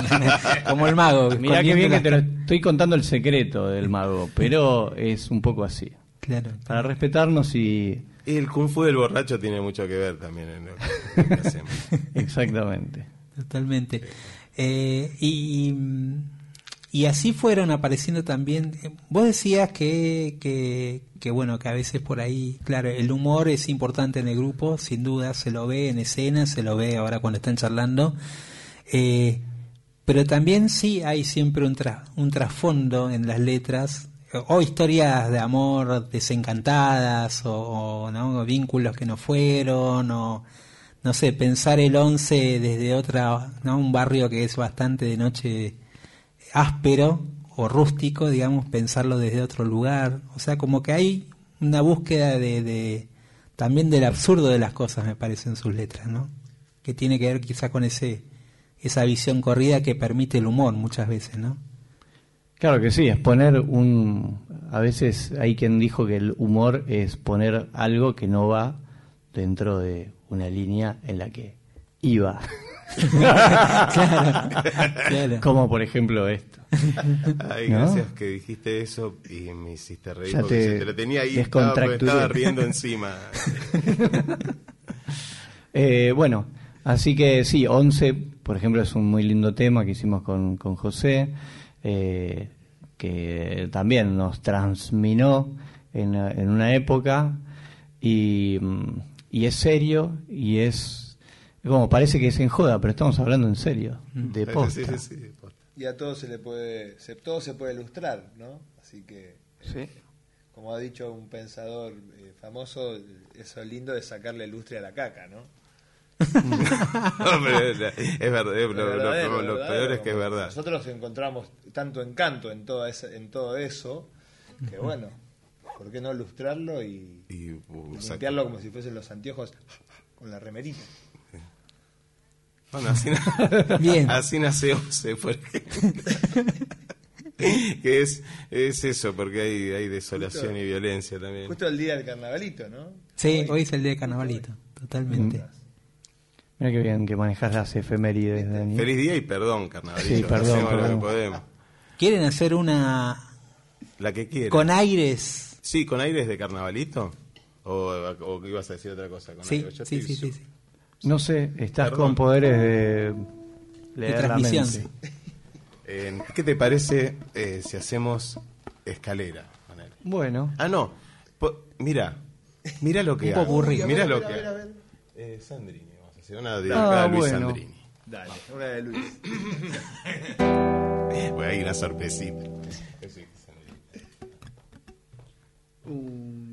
Como el mago. Mirá qué bien que te lo estoy contando el secreto del mago, pero es un poco así. Claro. Para respetarnos y... Y el kung fu del borracho tiene mucho que ver también en lo que hacemos. Exactamente. Totalmente. Eh, y, y así fueron apareciendo también. Vos decías que, que, que, bueno, que a veces por ahí, claro, el humor es importante en el grupo, sin duda, se lo ve en escena, se lo ve ahora cuando están charlando. Eh, pero también sí hay siempre un, tra- un trasfondo en las letras, o historias de amor desencantadas, o, ¿no? vínculos que no fueron, o no sé, pensar el 11 desde otra, ¿no? un barrio que es bastante de noche áspero o rústico, digamos, pensarlo desde otro lugar. O sea, como que hay una búsqueda de, de también del absurdo de las cosas, me parece, en sus letras, ¿no? Que tiene que ver quizá con ese esa visión corrida que permite el humor muchas veces, ¿no? Claro que sí, es poner un... A veces hay quien dijo que el humor es poner algo que no va dentro de una línea en la que iba. Claro, claro. Como por ejemplo esto. Ay, ¿No? gracias que dijiste eso y me hiciste reír Ya porque te lo tenía ahí, estaba, estaba riendo encima. Eh, bueno, así que sí, 11, por ejemplo, es un muy lindo tema que hicimos con, con José, eh, que también nos transminó en, en una época y, mm, y es serio y es como parece que es en joda, pero estamos hablando en serio, de posta. Sí, sí, sí, de posta. Y a todo se le puede, se, todo se puede ilustrar, ¿no? Así que, eh, como ha dicho un pensador eh, famoso, eso lindo de sacarle lustre a la caca, ¿no? Es, verdad, es- lo, lo- verdadero, lo- lo verdadero, peor es que es verdad. Nosotros encontramos tanto encanto en, toda esa, en todo eso, que bueno, ¿por qué no lustrarlo y, Y, uh, limpiarlo como si fuesen los anteojos con la remerita? Bueno, así, na- Bien. así nace Once, por ejemplo. que es, es eso, porque hay, hay desolación Justo- y violencia también. Justo el día del carnavalito, ¿no? Sí, hoy es el día de carnavalito, totalmente. Mira qué bien que manejas las efemérides, Dani. Feliz día y perdón, carnavalito. Sí, perdón, Hacemos lo que podemos. ¿Quieren hacer una La que quieras. con aires? Sí, con aires de carnavalito. O, o que ibas a decir otra cosa. Con Sí, aires? Yo sí, sí, sí, sí. No sé, estás Perdón. con poderes de leer la transmisión. mente. Eh, ¿Qué te parece eh, si hacemos escalera? Bueno, Ah, no. Po- mira, mira lo que Un popurrí. Mira lo que. Eh, Sandrini, a una Ah, a Luis bueno. Sandrini. Dale, una de Luis. Voy a ir una sorpresita. Un,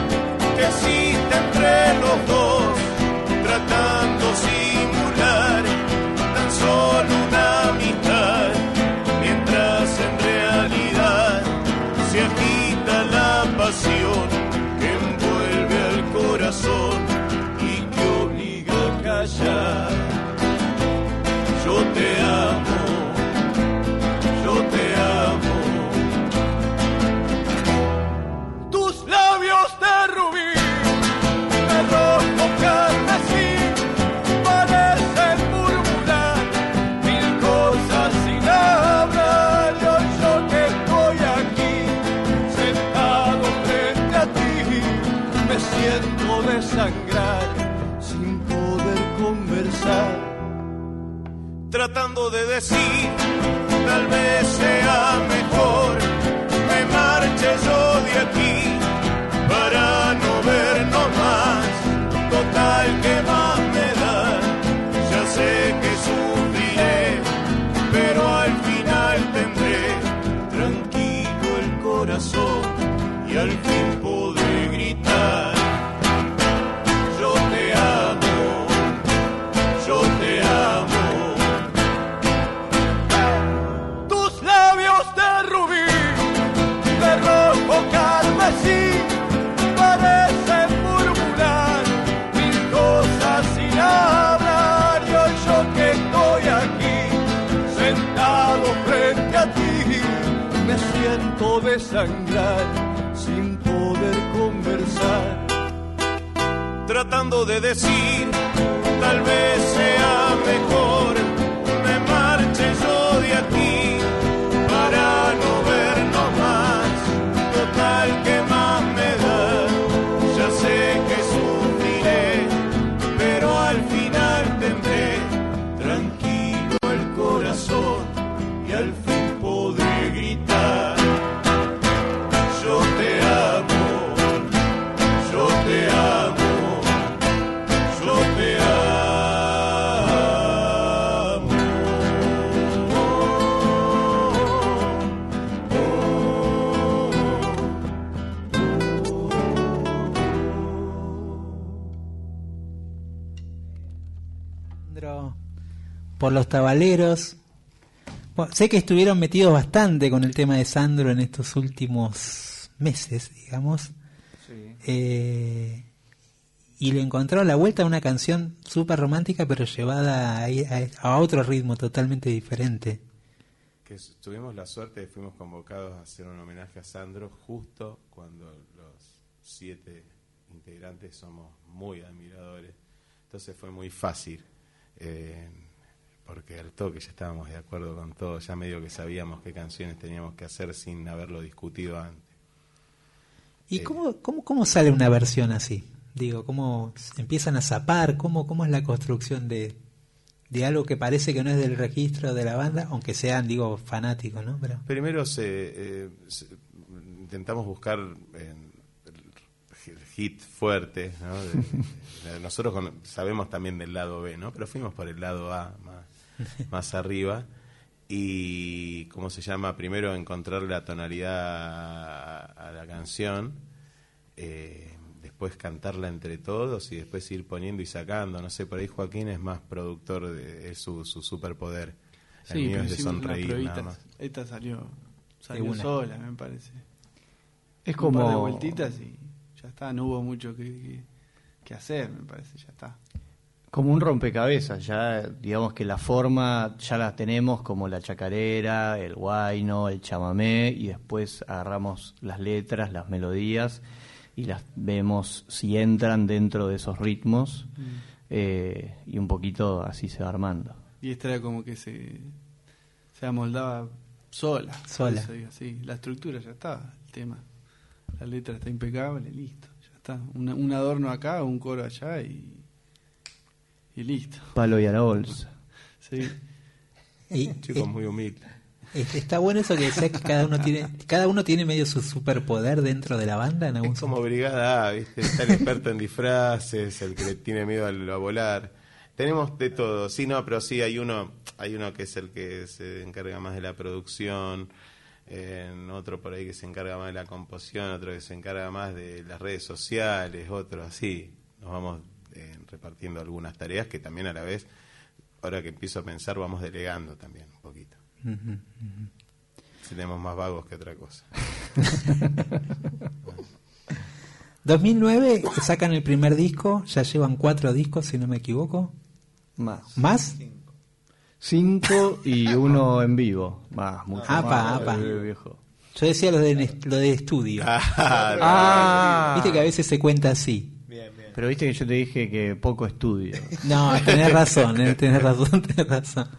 existe entre los dos, de decir, tal vez sea mejor, me marche yo de aquí para desangrar sin poder conversar. Tratando de decir, tal vez sea mejor por los tabaleros. Bueno, sé que estuvieron metidos bastante con el tema de Sandro en estos últimos meses, digamos. Eh, y le encontraron la vuelta a una canción súper romántica, pero llevada a, a otro ritmo totalmente diferente. que tuvimos la suerte de fuimos convocados a hacer un homenaje a Sandro justo cuando los siete integrantes somos muy admiradores. Entonces fue muy fácil, eh, porque al toque ya estábamos de acuerdo con todo, ya medio que sabíamos qué canciones teníamos que hacer sin haberlo discutido antes. ¿Y Eh, cómo, cómo, cómo sale una versión así? Digo, ¿cómo empiezan a zapar? ¿Cómo, cómo es la construcción de, de algo que parece que no es del registro de la banda? Aunque sean, digo, fanáticos, ¿no? Pero, Primero se, eh, se- intentamos buscar eh, el hit fuerte, ¿no? De- de- nosotros con- sabemos también del lado B, ¿no? Pero fuimos por el lado A más, más arriba y, ¿cómo se llama? Primero encontrar la tonalidad a, a la canción, eh, después cantarla entre todos y después ir poniendo y sacando. No sé, por ahí Joaquín es más productor, de, es su, su superpoder. El Sí, mío es de sonreír nada pruebitas. más. Esta salió, salió una. sola, me parece. Es Un par de como- vueltitas y ya está, no hubo mucho que, que- que hacer, me parece, ya está. Como un rompecabezas, ya digamos que la forma ya la tenemos como la chacarera, el guayno, el chamamé y después agarramos las letras, las melodías y las vemos si entran dentro de esos ritmos Mm. eh, y un poquito así se va armando. Y esta era como que se, se amoldaba sola. Sola. sí, la estructura ya está, el tema. La letra está impecable, listo, ya está. Una- un adorno acá, un coro allá y, y listo. Palo y a la bolsa. Sí. Y- Chicos muy humildes. Es- Está bueno eso que decía que cada uno tiene, cada uno tiene medio su superpoder dentro de la banda en algún Es como Brigada A, ¿viste? Está el experto en disfraces, el que le tiene miedo al- a volar. Tenemos de todo, sí, no, pero sí, hay uno, hay uno que es el que se encarga más de la producción, eh, otro por ahí que se encarga más de la composición, otro que se encarga más de las redes sociales, otro así. Nos vamos eh, repartiendo algunas tareas que también a la vez, ahora que empiezo a pensar, vamos delegando también un poquito. Ujú. Tenemos más vagos que otra cosa. 2009 sacan el primer disco, ya llevan cuatro discos si no me equivoco. Más. ¿Más? Cinco y uno en vivo. Más, mucho Apa, más. apa. eh, viejo. Yo decía lo de, lo de estudio. Ah. Viste que a veces se cuenta así. Pero viste que yo te dije que poco estudio. No, tenés razón, eh, tenés razón, tenés razón.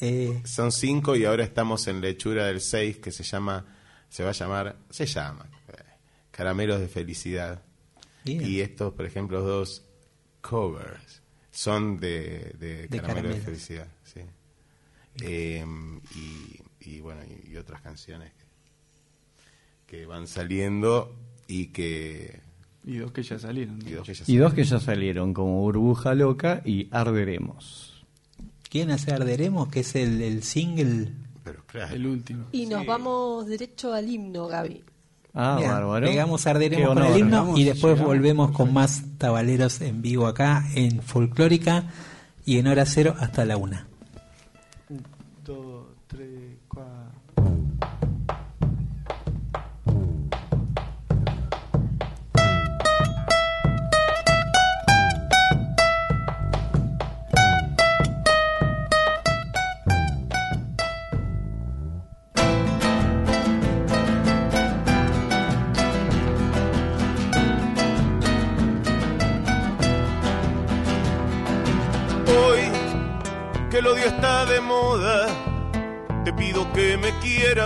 Eh, Son cinco y ahora estamos en la hechura del seis que se llama, se va a llamar, se llama eh, Caramelos de Felicidad. Bien. Y estos, por ejemplo, dos covers son de, de, De Caramelos de Caramelos. Felicidad. Sí. Eh, y, y bueno, y, y otras canciones que, que van saliendo y que... Y dos que ya salieron. Y dos que ya Y dos que ya salieron, como Burbuja Loca y Arderemos. ¿Quién hace Arderemos? Que es el, el single. Pero claro. El último. Y nos vamos derecho al himno, Gaby. Ah, Bien, bárbaro. Pegamos Qué Arderemos con el himno Llegamos, y después llegamos. volvemos con más tabaleros en vivo acá en Folclórica y en hora cero hasta la una.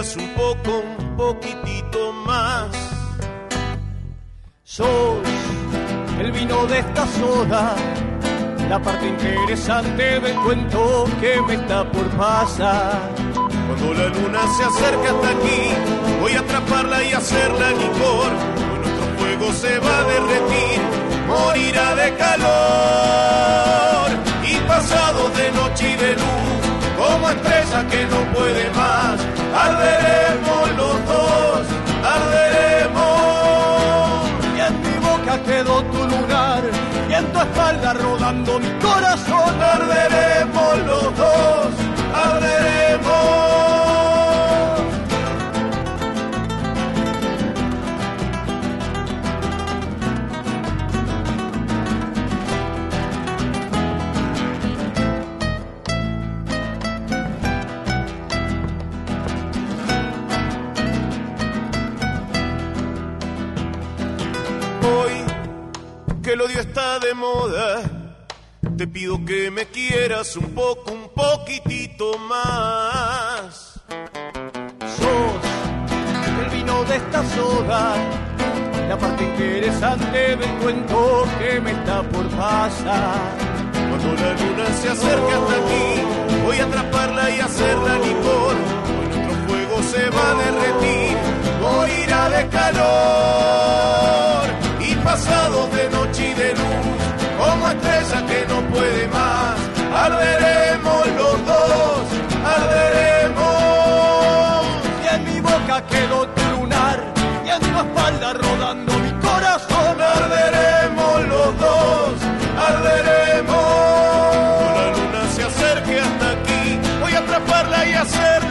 Un poco, un poquitito más. Sos el vino de esta soda, la parte interesante del cuento que me está por pasar. Cuando la luna se acerca hasta aquí, voy a atraparla y hacerla licor. Hoy nuestro fuego se va a derretir, morirá de calor. Y pasado de noche y de luz, como estrella que no puede más, rodando mi corazón. Arderemos moda, te pido que me quieras un poco, un poquitito más. Sos el vino de esta soda, la parte interesante del cuento que me está por pasar. Cuando la luna se acerca hasta aquí, voy a atraparla y hacerla licor. Hoy nuestro fuego se va a derretir, morirá de calor. Y pasado de noche y de luz, como estrella que no puede más, arderemos los dos, arderemos. Y en mi boca quedó tu lunar, y en tu espalda rodando mi corazón. Arderemos los dos, arderemos. La luna se acerque hasta aquí, voy a atraparla y hacerla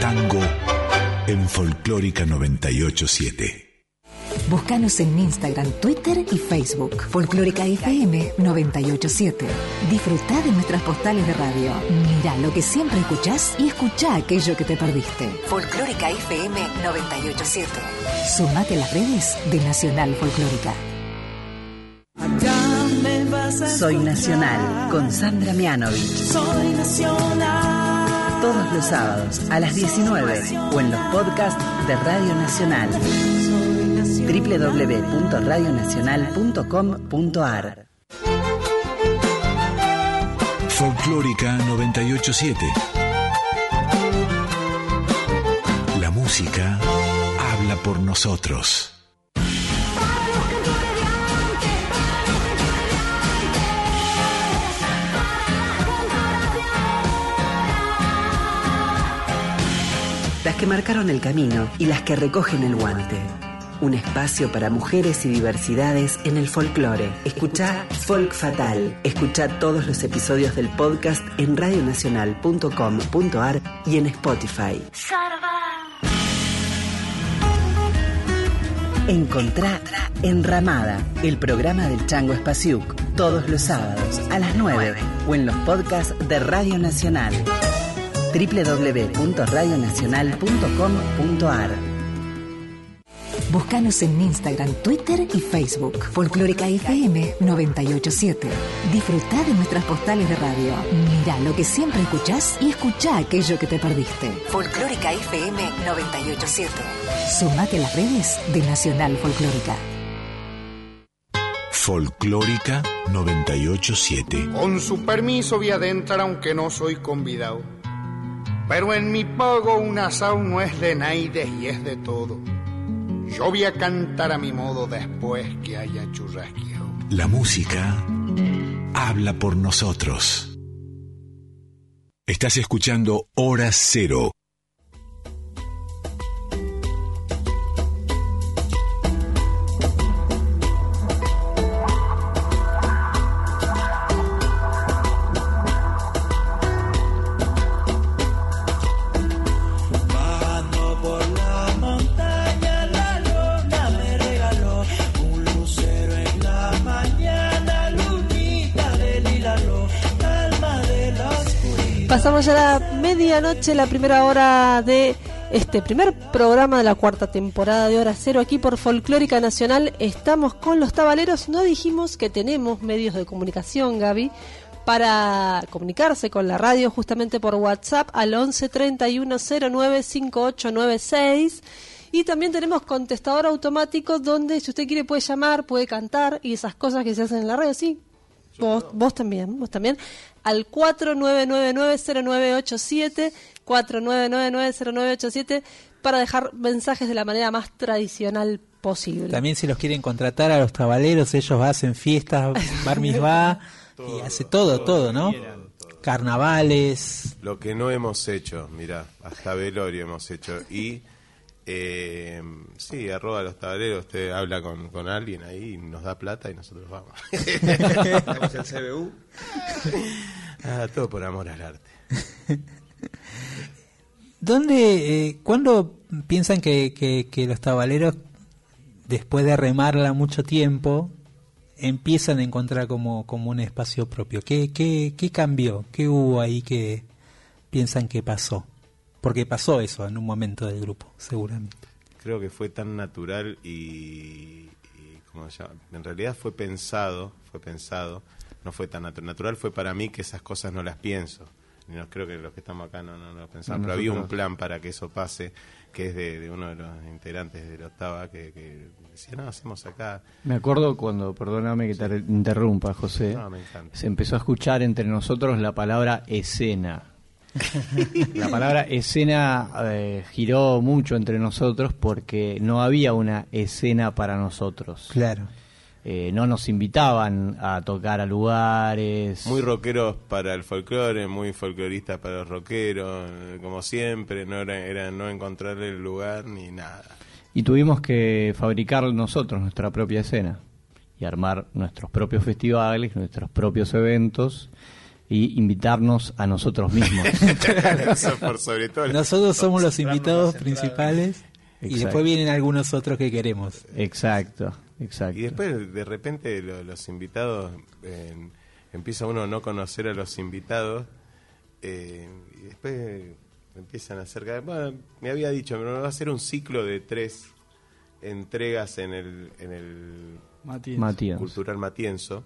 Tango en Folclórica 987. Búscanos en Instagram, Twitter y Facebook. Folclórica FM 987. Disfruta de nuestras postales de radio. Mira lo que siempre escuchás y escucha aquello que te perdiste. Folclórica FM 987. Sumate a las redes de Nacional Folclórica. Soy Nacional con Sandra Mianovich. Soy nacional. Todos los sábados a las 19 o en los podcasts de Radio Nacional. www.radionacional.com.ar Folclórica 987. La música habla por nosotros. Que marcaron el camino y las que recogen el guante. Un espacio para mujeres y diversidades en el folclore. Escucha Folk Fatal. Escucha todos los episodios del podcast en radionacional.com.ar y en Spotify. Encontrá Enramada, el programa del Chango Espaciuc, todos los sábados a las 9 o en los podcasts de Radio Nacional www.radionacional.com.ar Búscanos en Instagram, Twitter y Facebook. Folclórica FM 987. Disfruta de nuestras postales de radio. Mira lo que siempre escuchás y escucha aquello que te perdiste. Folclórica FM 987. Sumate a las redes de Nacional Folclórica. Folclórica 987. Con su permiso voy a adentrar aunque no soy convidado. Pero en mi pago un asado no es de naides y es de todo. Yo voy a cantar a mi modo después que haya churrasqueado. La música habla por nosotros. Estás escuchando Hora Cero. Pasamos ya la medianoche, la primera hora de este primer programa de la cuarta temporada de Hora Cero aquí por Folclórica Nacional. Estamos con los tabaleros. No dijimos que tenemos medios de comunicación, Gaby, para comunicarse con la radio justamente por WhatsApp al 11 31 09 5896. Y también tenemos contestador automático donde si usted quiere puede llamar, puede cantar y esas cosas que se hacen en la radio, sí. Vos, vos también, vos también. Al 4999-0987, 4999-0987, para dejar mensajes de la manera más tradicional posible. También si los quieren contratar a los tabaleros, ellos hacen fiestas, bar mitzvah, y hace todo, todo, ¿no? Carnavales. Lo que no hemos hecho, mira, hasta velorio hemos hecho. Y eh, sí, arroba los tableros, usted habla con, con alguien ahí, nos da plata y nosotros vamos. Hacemos el CBU. Ah, todo por amor al arte. ¿Dónde, eh, cuándo piensan que, que, que los tabaleros, después de remarla mucho tiempo, empiezan a encontrar como, como un espacio propio? ¿Qué, qué, ¿Qué cambió? ¿Qué hubo ahí que piensan que pasó? Porque pasó eso en un momento del grupo, seguramente. Creo que fue tan natural y, y ¿cómo se llama? en realidad fue pensado, fue pensado, no fue tan natural. Natural fue para mí que esas cosas no las pienso. Y no creo que los que estamos acá no, no, lo pensamos, No, pero había un plan para que eso pase, que es de, de uno de los integrantes de la octava, que, que decía, no, hacemos acá. Me acuerdo cuando, perdóname que te interrumpa, José, No, me encanta. se empezó a escuchar entre nosotros la palabra escena. la palabra escena eh, giró mucho entre nosotros porque no había una escena para nosotros. Claro. Eh, no nos invitaban a tocar a lugares. Muy rockeros para el folclore, muy folcloristas para los rockeros, eh, como siempre, no era, era no encontrar el lugar ni nada. Y tuvimos que fabricar nosotros nuestra propia escena y armar nuestros propios festivales, nuestros propios eventos y invitarnos a nosotros mismos. Eso por sobre todo. Nosotros somos los invitados principales y después vienen algunos otros que queremos. Exacto, exacto. Y después, de repente, lo- los invitados, eh, empieza uno a no conocer a los invitados, eh, y después empiezan a acercar. Bueno, me había dicho, pero va a ser un ciclo de tres entregas en el, en el Matienzo. Matienzo. Cultural Matienzo.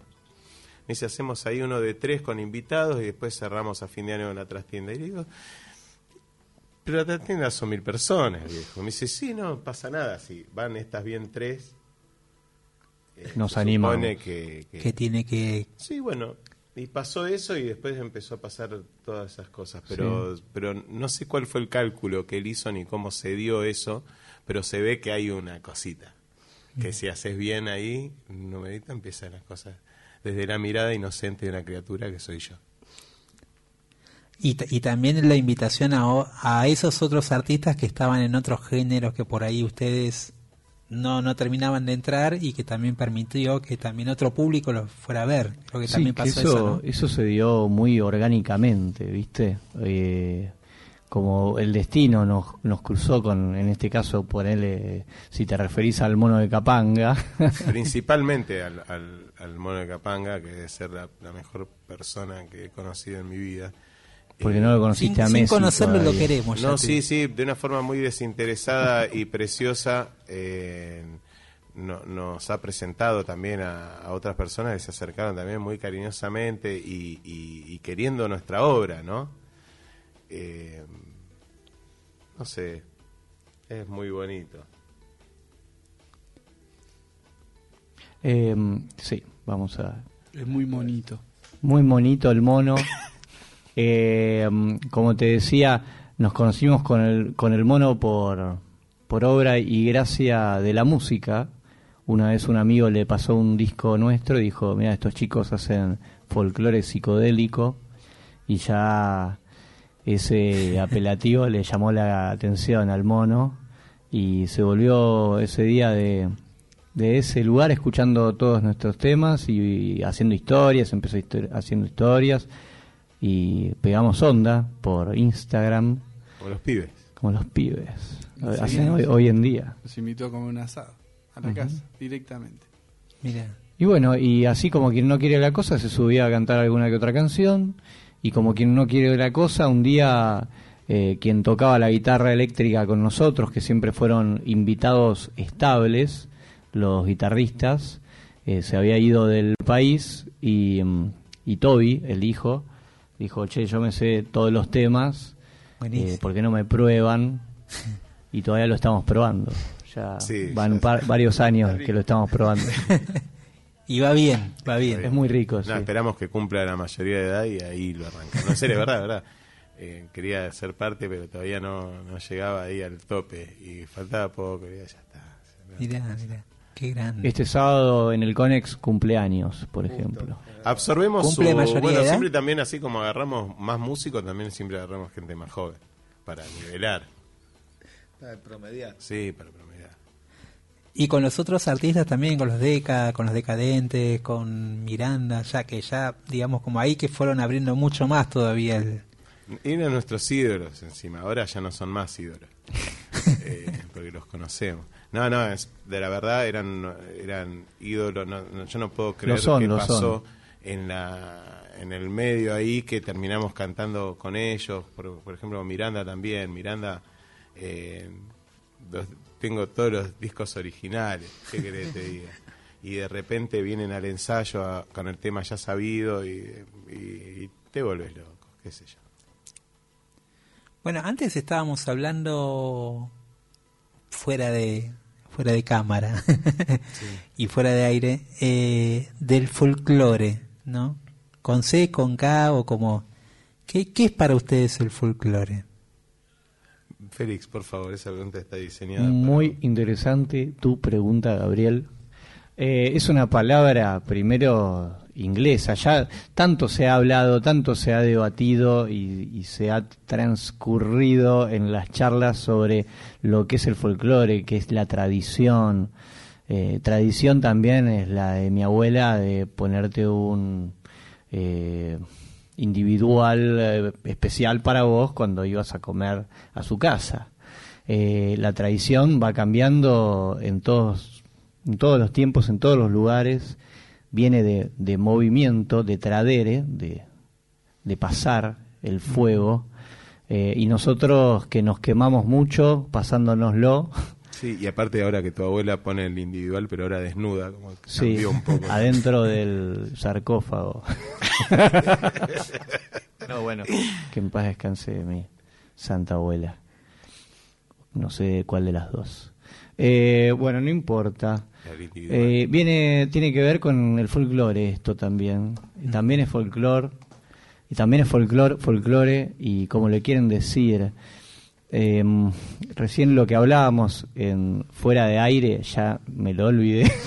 Me dice, hacemos ahí uno de tres con invitados y después cerramos a fin de año con la trastienda. Y le digo, pero la trastienda son mil personas, viejo. Me dice, sí, no pasa nada. Si van estas bien tres, eh, Nos supone que, que- Que tiene que... Sí, bueno, y pasó eso y después empezó a pasar todas esas cosas, pero pero no sé cuál fue el cálculo que él hizo ni cómo se dio eso, pero se ve que hay una cosita, que si haces bien ahí, numerita empiezan las cosas desde la mirada inocente de una criatura que soy yo. Y, y también la invitación a, o- a esos otros artistas que estaban en otros géneros que por ahí ustedes no, no terminaban de entrar y que también permitió que también otro público los fuera a ver. Creo que Sí, también que pasó eso, eso, ¿no? eso se dio muy orgánicamente, ¿viste? Eh, como el destino nos, nos cruzó con, en este caso, ponerle, si te referís al mono de Capanga. Principalmente al, al, al mono de Capanga, que debe ser la, la mejor persona que he conocido en mi vida. Porque no lo conociste a Messi. todavía. No, sí, sí, de una forma muy desinteresada y preciosa. eh, no- nos ha presentado también a, a otras personas que se acercaron también muy cariñosamente y, y- y queriendo nuestra obra, ¿no? Eh, no sé, es muy bonito. Eh, sí, vamos a... Es muy bonito. Muy monito el mono. Eh, como te decía, nos conocimos con el, con el mono por, por obra y gracia de la música. Una vez un amigo le pasó un disco nuestro y dijo, mira, estos chicos hacen folclore psicodélico y ya ese apelativo le llamó la atención al mono y se volvió ese día de, de ese lugar escuchando todos nuestros temas y, haciendo historias, empezó histori- haciendo historias y pegamos onda por Instagram. Como los pibes. Como los pibes. Hacen hoy, hoy en día. Nos invitó a comer un asado a la casa, directamente. Mira. Y bueno, y así como quien no quiere la cosa, se subía a cantar alguna que otra canción. Y como quien no quiere la cosa, un día eh, quien tocaba la guitarra eléctrica con nosotros, que siempre fueron invitados estables, los guitarristas, eh, se había ido del país y, mm, y Toby, el hijo, dijo, che, yo me sé todos los temas, eh, ¿por qué no me prueban? Y todavía lo estamos probando. Ya Sí, van ya par- varios años que lo estamos probando. Y va bien, va bien. Es muy rico, No, sí. esperamos que cumpla la mayoría de edad y ahí lo arrancamos. No, en serio, verdad, verdad. Eh, quería ser parte, pero todavía no, no llegaba ahí al tope y faltaba poco y ya está. Mirá, mirá. Qué grande. Este sábado en el Conex cumpleaños, por ejemplo. Absorbemos ¿Cumple su... mayoría Bueno, de edad? siempre también así como agarramos más músicos, también siempre agarramos gente más joven para nivelar. Para promediar. Sí, para promediar. Y con los otros artistas también, con los Deca, con los Decadentes, con Miranda, ya que ya, digamos, como ahí que fueron abriendo mucho más todavía el... Eran nuestros ídolos encima, ahora ya no son más ídolos. Eh, porque los conocemos. No, no, es, de la verdad eran eran ídolos. no- no, yo no puedo creer lo pasó son. en la en el medio ahí que terminamos cantando con ellos. Por, por ejemplo, Miranda también. Miranda, eh, tengo todos los discos originales. ¿Qué querés que te diga? Y de repente vienen al ensayo a- con el tema ya sabido y, y- y te vuelves loco, qué sé yo. Bueno, antes estábamos hablando fuera de fuera de cámara y fuera de aire eh, del folclore, ¿no? Con C, con K o como... ¿Qué, qué es para ustedes el folclore? Félix, por favor, esa pregunta está diseñada. Muy interesante tu pregunta, Gabriel. Eh, es una palabra, primero, inglesa. Ya tanto se ha hablado, tanto se ha debatido y, y se ha transcurrido en las charlas sobre lo que es el folclore, que es la tradición. Eh, tradición también es la de mi abuela de ponerte un eh, individual eh, especial para vos cuando ibas a comer a su casa. Eh, la tradición va cambiando en todos, en todos los tiempos, en todos los lugares, viene de, de movimiento, de tradere, de, de pasar el fuego, eh, y nosotros que nos quemamos mucho pasándonoslo, Sí, y aparte ahora que tu abuela pone el individual, pero ahora desnuda, como que Sí, cambió un poco. adentro del sarcófago. no, bueno, que en paz descanse mi santa abuela. No sé cuál de las dos. Eh, bueno, no importa. El individual. Eh, viene, tiene que ver con el folclore esto también. También es folclore. Y también es folclore, folclore y como le quieren decir. Eh, recién lo que hablábamos en fuera de aire ya me lo olvidé.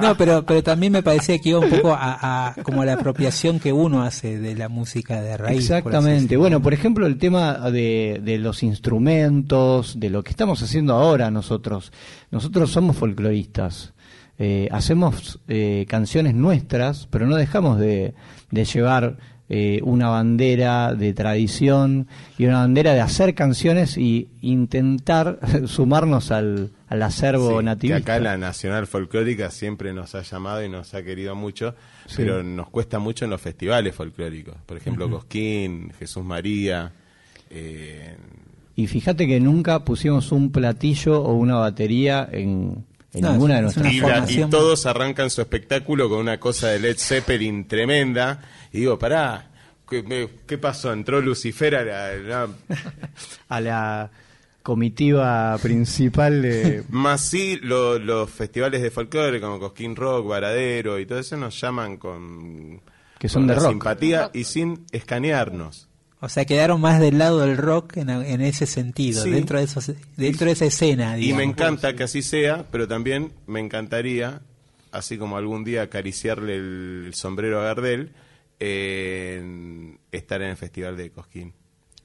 No, pero, pero también me parecía que iba un poco a, a como a la apropiación que uno hace de la música de raíz. Exactamente. Bueno, por ejemplo, el tema de, de los instrumentos, de lo que estamos haciendo ahora nosotros. Nosotros somos folcloristas. Eh, hacemos eh, canciones nuestras, pero no dejamos de, de llevar eh, una bandera de tradición y una bandera de hacer canciones y intentar sumarnos al, al acervo Sí, que nativista. acá la Nacional Folclórica siempre nos ha llamado y nos ha querido mucho, Sí. pero nos cuesta mucho en los festivales folclóricos. Por ejemplo. Cosquín, Jesús María. eh, Y fíjate que nunca pusimos un platillo o una batería en, en No, ninguna de es nuestras y, la- y todos arrancan su espectáculo con una cosa de Led Zeppelin tremenda. Y digo, pará, ¿qué, me- qué pasó? ¿Entró Lucifer a la- la, a la comitiva principal de... Más sí, lo- los festivales de folclore como Cosquín Rock, Varadero y todo eso nos llaman con, Que son con de la rock. simpatía y sin escanearnos. O sea, quedaron más del lado del rock en, en ese sentido, Sí. dentro de esos, dentro de esa escena. Y me encanta que así sea, pero también me encantaría, así como algún día acariciarle el, el sombrero a Gardel, eh, estar en el Festival de Cosquín.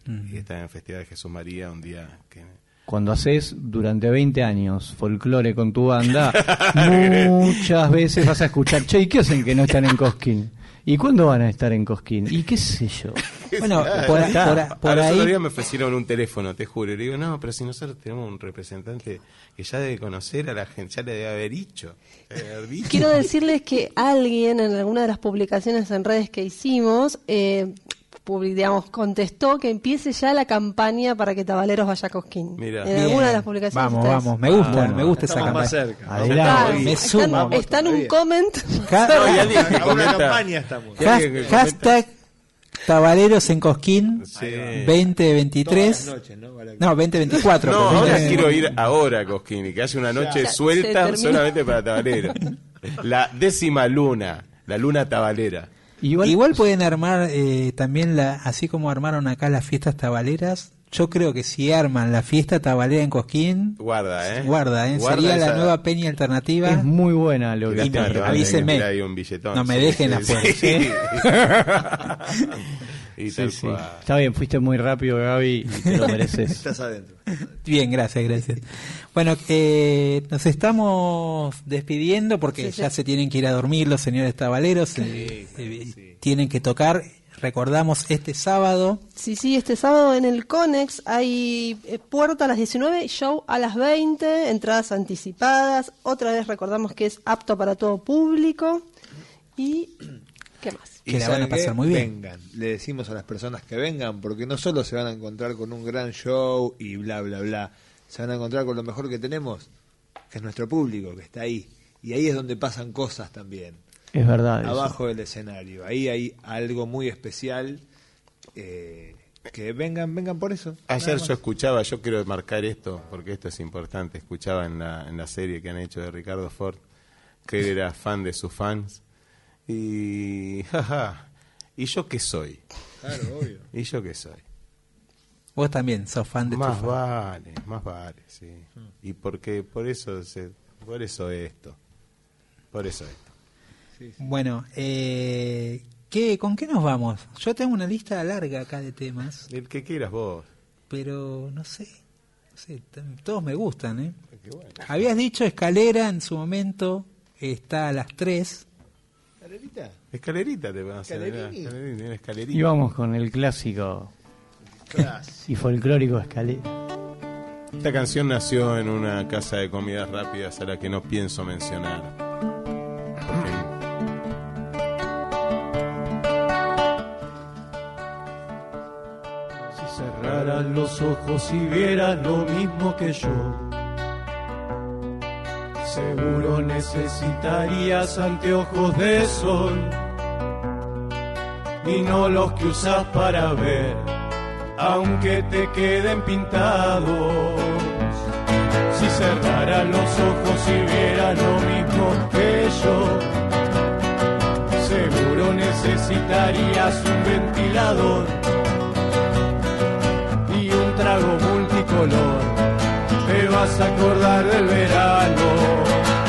Y estar en el Festival de Jesús María un día que... Cuando haces durante 20 años folclore con tu banda, muchas veces vas a escuchar, che, ¿y qué hacen que no están en Cosquín? ¿Y cuándo van a estar en Cosquín? ¿Y qué sé yo? Bueno, Ah, por- está. por- por ahí- otros días me ofrecieron un teléfono, te juro. Y le digo, no, pero si nosotros tenemos un representante que ya debe conocer a la gente, ya le debe haber dicho. haber dicho. Quiero decirles que alguien en alguna de las publicaciones en redes que hicimos, eh, digamos, contestó que empiece ya la campaña para que Tabaleros vaya a Cosquín. Mira. En Bien. alguna de las publicaciones. Vamos, está vamos, me gusta, Ah, me gusta esa estamos más campaña. cerca. Adelante, me Está, sumo. está en un comment. No, una campaña estamos. hashtag Tabaleros en Cosquín Sí. 2023. Todas las noches, ¿no? Para- No, 2024. No, ahora 20. quiero ir ahora a Cosquín y que haya una noche Ya, suelta solamente para tabalero. La décima luna, la luna tabalera. Igual, pueden armar eh, también, la, así como armaron acá las fiestas tabaleras, yo creo que si arman la fiesta tabalera en Cosquín, Guarda, ¿eh? guarda, ¿eh? Guarda sería la nueva peña alternativa. Es muy buena lo que avísenme. No me dejen sí, afuera, sí. ¿sí? y Sí, tal sí. cual. Está bien, fuiste muy rápido, Gaby, y te lo mereces. Estás adentro. Bien, gracias, gracias. Bueno, eh, nos estamos despidiendo porque Sí, ya sí. se tienen que ir a dormir los señores tabaleros. eh, eh, Tienen que tocar. Recordamos este sábado. Sí, sí, este sábado en el Conex hay eh, puerta a las 19, show a las 20, entradas anticipadas. Otra vez recordamos que es apto para todo público. ¿Y qué más? Que la ¿saben van a pasar muy bien. Vengan, le decimos a las personas que vengan, porque no solo se van a encontrar con un gran show y bla, bla, bla, se van a encontrar con lo mejor que tenemos, que es nuestro público, que está ahí. Y ahí es donde pasan cosas también. Es verdad. eso. Abajo del escenario. Ahí hay algo muy especial. eh, que vengan, vengan por eso. Ayer yo escuchaba, yo quiero marcar esto, porque esto es importante, escuchaba en la, en la serie que han hecho de Ricardo Ford, que él era fan de sus fans, y jaja, ¿y yo qué soy? Claro, obvio. ¿Y yo qué soy? Vos también sos fan de tu Más fan. vale, más vale, sí. Y porque por eso, se, por eso esto, por eso esto. Bueno, eh, ¿qué, ¿con qué nos vamos? Yo tengo una lista larga acá de temas, El que quieras vos. pero no sé. no sé, t- todos me gustan, ¿eh? Habías dicho escalera en su momento, está a las 3. ¿Escalerita? Escalerita te van a hacer, Escalerini. mira, escalerita, escalerita. Y vamos con el clásico y folclórico escalera. Esta canción nació en una casa de comidas rápidas a la que no pienso mencionar. Si cerraras los ojos y vieras lo mismo que yo, seguro necesitarías anteojos de sol y no los que usas para ver, aunque te queden pintados. Si cerraras los ojos y vieras lo mismo que yo, seguro necesitarías un ventilador y un trago multicolor. Vas a acordar del verano.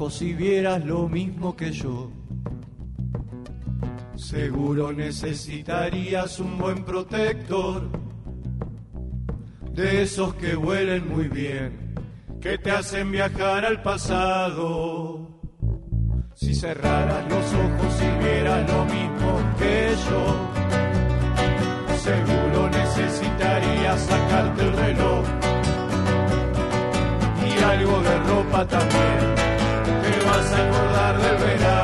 Y vieras lo mismo que yo, seguro necesitarías un buen protector, de esos que huelen muy bien, que te hacen viajar al pasado. Si cerraras los ojos y vieras lo mismo que yo, seguro necesitarías sacarte el reloj y algo de ropa también. A acordar del verano.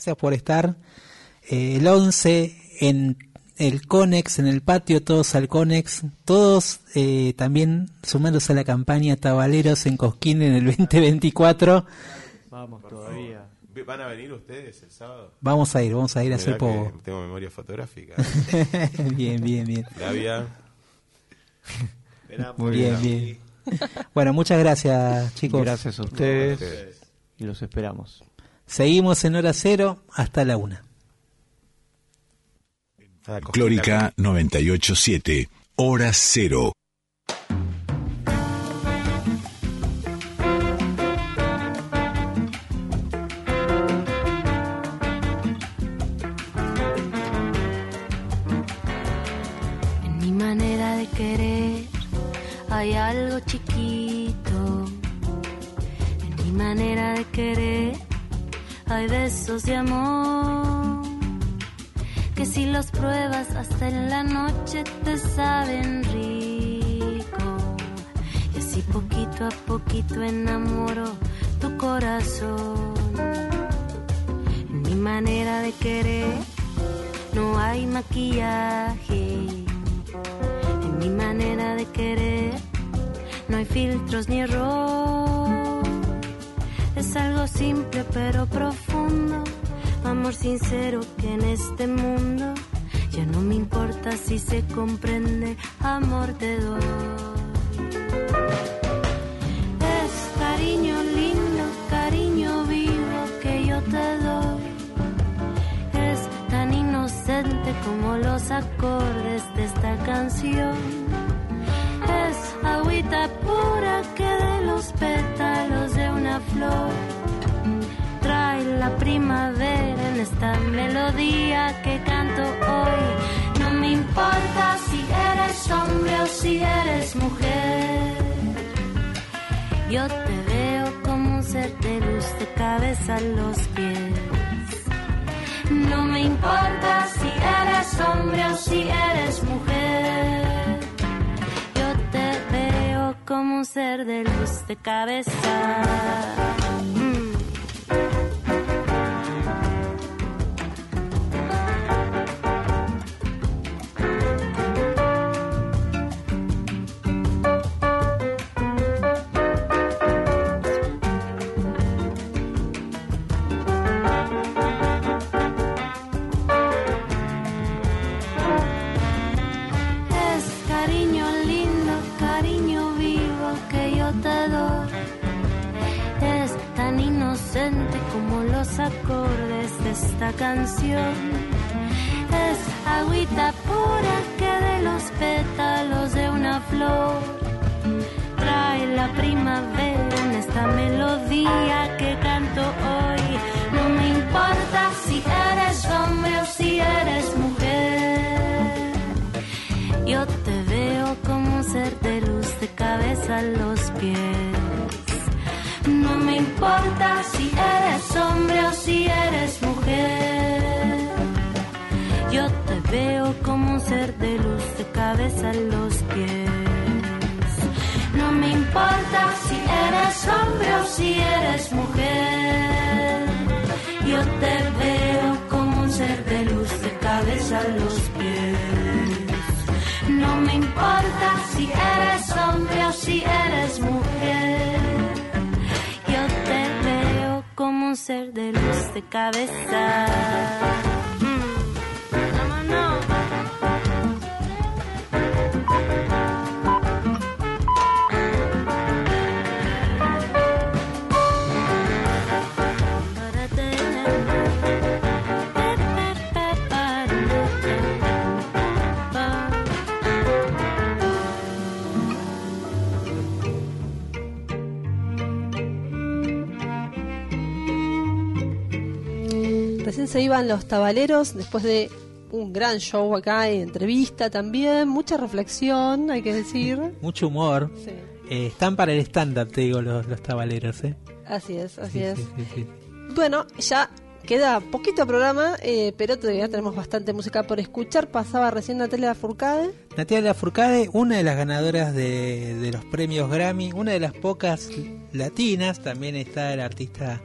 Gracias por estar. Eh, el 11 en el Conex, en el patio, todos al Conex, todos eh, también sumándose a la campaña Tabaleros en Cosquín en el 2024. Vamos todavía. ¿Van a venir ustedes el sábado? Vamos a ir, vamos a ir a hacer poco. Tengo memoria fotográfica. bien, bien, bien. Flavia. Muy bien, bien. Bueno, muchas gracias, chicos. Gracias a ustedes y los esperamos. Seguimos en hora cero hasta la una. Clórica 987, hora cero. En mi manera de querer hay algo chiquito. En mi manera de querer hay besos de amor. Que si los pruebas hasta en la noche te saben rico. Y así poquito a poquito enamoro tu corazón. En mi manera de querer no hay maquillaje. En mi manera de querer no hay filtros ni error. Es algo simple pero profundo, amor sincero que en este mundo ya no me importa si se comprende, amor te doy. Es cariño lindo, cariño vivo que yo te doy. Es tan inocente como los acordes de esta canción. Es agüita pura que de los pétalos de una flor trae la primavera en esta melodía que canto hoy. No me importa si eres hombre o si eres mujer. Yo te veo como un ser de luz de cabeza a los pies. No me importa si eres hombre o si eres mujer. Ser de luz de cabeza. Canción. A los pies. No me importa si eres hombre o si eres mujer. Yo te veo como un ser de luz de cabeza. Se iban los tabaleros después de un gran show acá, y entrevista también, mucha reflexión, hay que decir. Mucho humor. Sí. Eh, están para el stand-up, te digo, los, los tabaleros, ¿eh? Así es, así Sí, es. sí. Bueno, ya queda poquito programa, eh, pero todavía tenemos bastante música por escuchar. Pasaba recién Natalia Furcade. Natalia Furcade, una de las ganadoras de, de los premios Grammy, una de las pocas latinas, también está el artista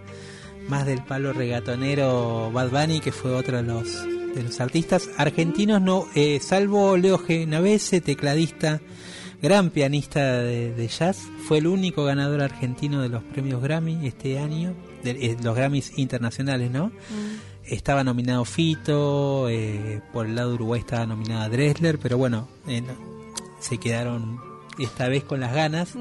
más del palo regatonero Bad Bunny, que fue otro de los, de los artistas argentinos, no, eh, salvo Leo Genovese, tecladista, gran pianista de, de jazz, fue el único ganador argentino de los premios Grammy este año, de, eh, los Grammys internacionales, ¿no? Estaba nominado Fito, eh, por el lado de Uruguay estaba nominada Dressler, pero bueno, eh, no- se quedaron esta vez con las ganas.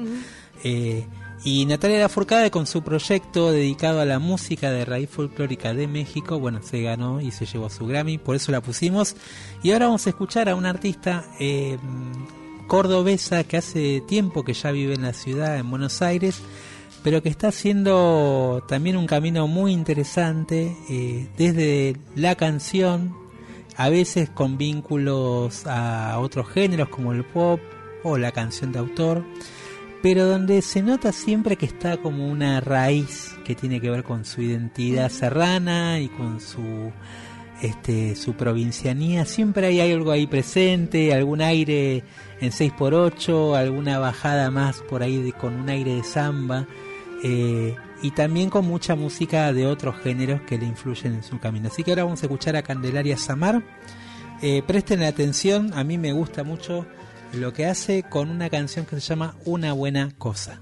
Eh, y Natalia Lafourcade con su proyecto dedicado a la música de raíz folclórica de México, bueno, se ganó y se llevó su Grammy, por eso la pusimos. Y ahora vamos a escuchar a una artista eh, cordobesa que hace tiempo que ya vive en la ciudad, en Buenos Aires, pero que está haciendo también un camino muy interesante eh, desde la canción, a veces con vínculos a otros géneros como el pop o la canción de autor, pero donde se nota siempre que está como una raíz que tiene que ver con su identidad serrana y con su este su provincianía, siempre hay algo ahí presente, algún aire en 6x8, alguna bajada más por ahí de- con un aire de samba eh, y también con mucha música de otros géneros que le influyen en su camino. Así que ahora vamos a escuchar a Candelaria Samar. Eh, presten atención, a mí me gusta mucho lo que hace con una canción que se llama Una buena cosa.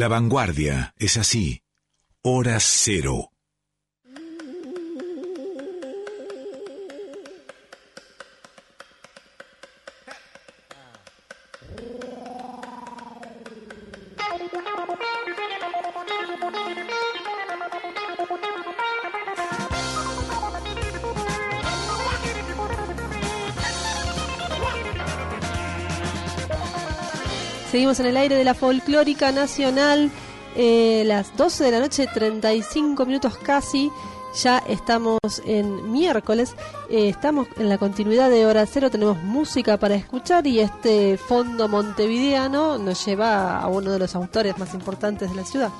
La vanguardia es así. Hora cero. Seguimos en el aire de la folclórica nacional, eh, las 12 de la noche, 35 minutos casi. Ya estamos en miércoles, eh, estamos en la continuidad de Hora Cero, tenemos música para escuchar y este fondo montevideano nos lleva a uno de los autores más importantes de la ciudad.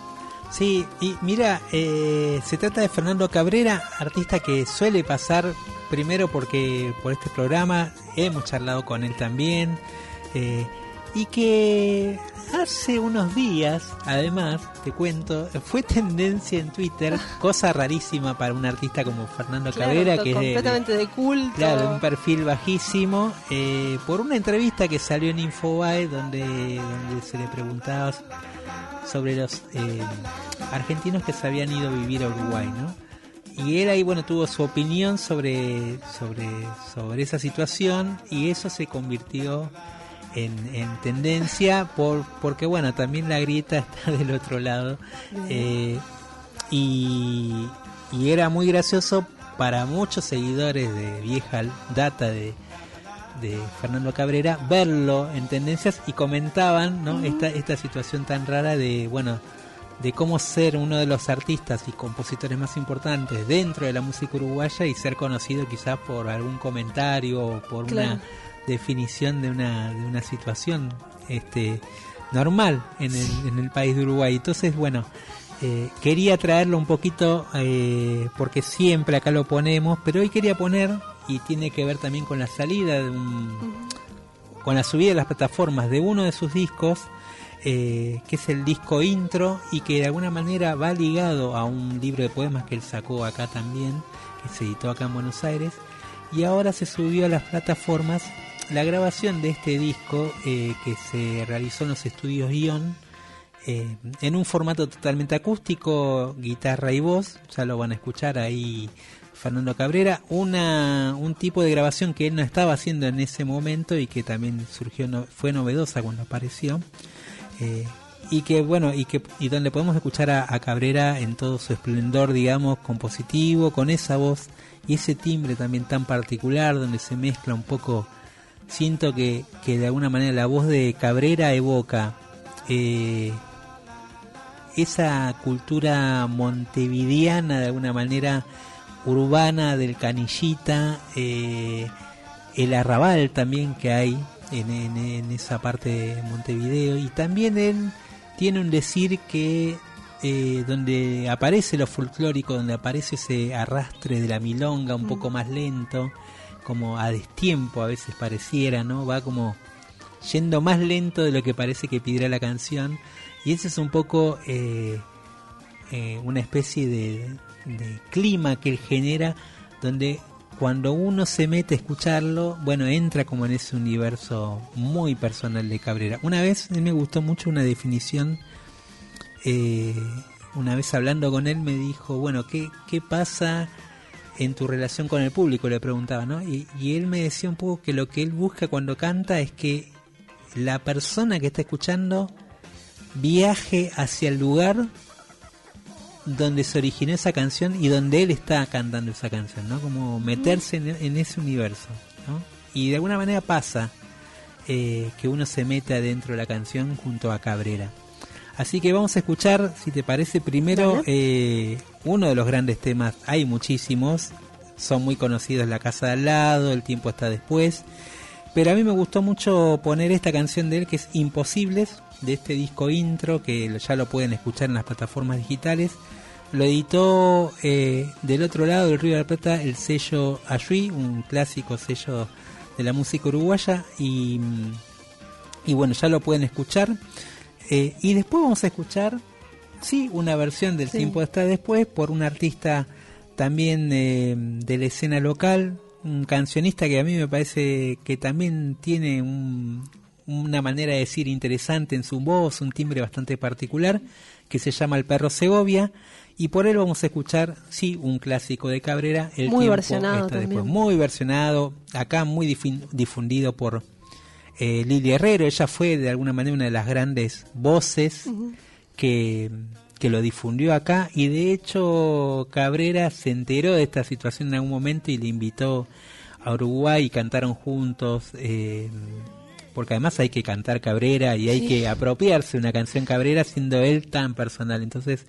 Sí, y mira, eh, se trata de Fernando Cabrera, artista que suele pasar primero porque por este programa hemos charlado con él también. Y que hace unos días, además, te cuento, fue tendencia en Twitter, cosa rarísima para un artista como Fernando Claro, Cabrera, que es de- completamente de culto. Claro, un perfil bajísimo, eh, por una entrevista que salió en Infobae donde, donde se le preguntaba sobre los eh, argentinos que se habían ido a vivir a Uruguay, ¿no? Y él ahí, bueno, tuvo su opinión sobre, sobre, sobre esa situación y eso se convirtió en, en tendencia por, porque, bueno, también la grieta está del otro lado. Eh, y, y era muy gracioso para muchos seguidores de vieja data de, de Fernando Cabrera verlo en tendencias y comentaban ¿no? esta, esta situación tan rara de bueno de cómo ser uno de los artistas y compositores más importantes dentro de la música uruguaya y ser conocido quizás por algún comentario o por Claro. una definición de una, de una situación este normal en el, en el país de Uruguay. Entonces, bueno, eh, quería traerlo un poquito eh, porque siempre acá lo ponemos, pero hoy quería poner y tiene que ver también con la salida de un, con la subida de las plataformas de uno de sus discos, eh, que es el disco intro y que de alguna manera va ligado a un libro de poemas que él sacó acá también, que se editó acá en Buenos Aires, y ahora se subió a las plataformas la grabación de este disco eh, que se realizó en los estudios Ion. eh, en un formato totalmente acústico, guitarra y voz, ya lo van a escuchar ahí Fernando Cabrera, una, un tipo de grabación que él no estaba haciendo en ese momento y que también surgió, no- fue novedosa cuando apareció. Eh, y que bueno y que y donde podemos escuchar a, a Cabrera en todo su esplendor digamos compositivo con esa voz y ese timbre también tan particular donde se mezcla un poco siento que, que de alguna manera la voz de Cabrera evoca eh, esa cultura montevideana de alguna manera urbana del canillita eh, el arrabal también que hay en, en- en esa parte de Montevideo. Y también él tiene un decir que eh, donde aparece lo folclórico, donde aparece ese arrastre de la milonga un poco más lento, como a destiempo a veces pareciera, ¿no? Va como yendo más lento de lo que parece que pidiera la canción y ese es un poco eh, eh, una especie de, clima que él genera donde cuando uno se mete a escucharlo, bueno, entra como en ese universo muy personal de Cabrera. Una vez, a mí me gustó mucho una definición, eh, una vez hablando con él me dijo, bueno, ¿qué, qué pasa en tu relación con el público? Le preguntaba, ¿no? Y, y él me decía un poco que lo que él busca cuando canta es que la persona que está escuchando viaje hacia el lugar donde se originó esa canción y donde él está cantando esa canción, ¿no? Como meterse en, en ese universo, ¿no? Y de alguna manera pasa eh, que uno se mete adentro de la canción junto a Cabrera. Así que vamos a escuchar, si te parece, primero eh, uno de los grandes temas. Hay muchísimos, son muy conocidos La Casa de al lado, El tiempo está después. Pero a mí me gustó mucho poner esta canción de él que es Imposibles, de este disco intro, que ya lo pueden escuchar en las plataformas digitales, lo editó eh, del otro lado del Río de la Plata el sello Ayui, un clásico sello de la música uruguaya y, y bueno, ya lo pueden escuchar. Eh, y después vamos a escuchar, sí, una versión del Sí. tiempo está después por un artista también eh, de la escena local, un cancionista que a mí me parece que también tiene un- una manera de decir interesante en su voz, un timbre bastante particular, que se llama El Perro Segovia. Y por él vamos a escuchar, sí, un clásico de Cabrera. El Muy tiempo versionado está después. Muy versionado, acá muy difundido por eh, Lili Herrero. Ella fue de alguna manera una de las grandes voces que, que lo difundió acá y de hecho Cabrera se enteró de esta situación en algún momento y le invitó a Uruguay y cantaron juntos eh, porque además hay que cantar Cabrera y hay Sí. que apropiarse una canción Cabrera siendo él tan personal entonces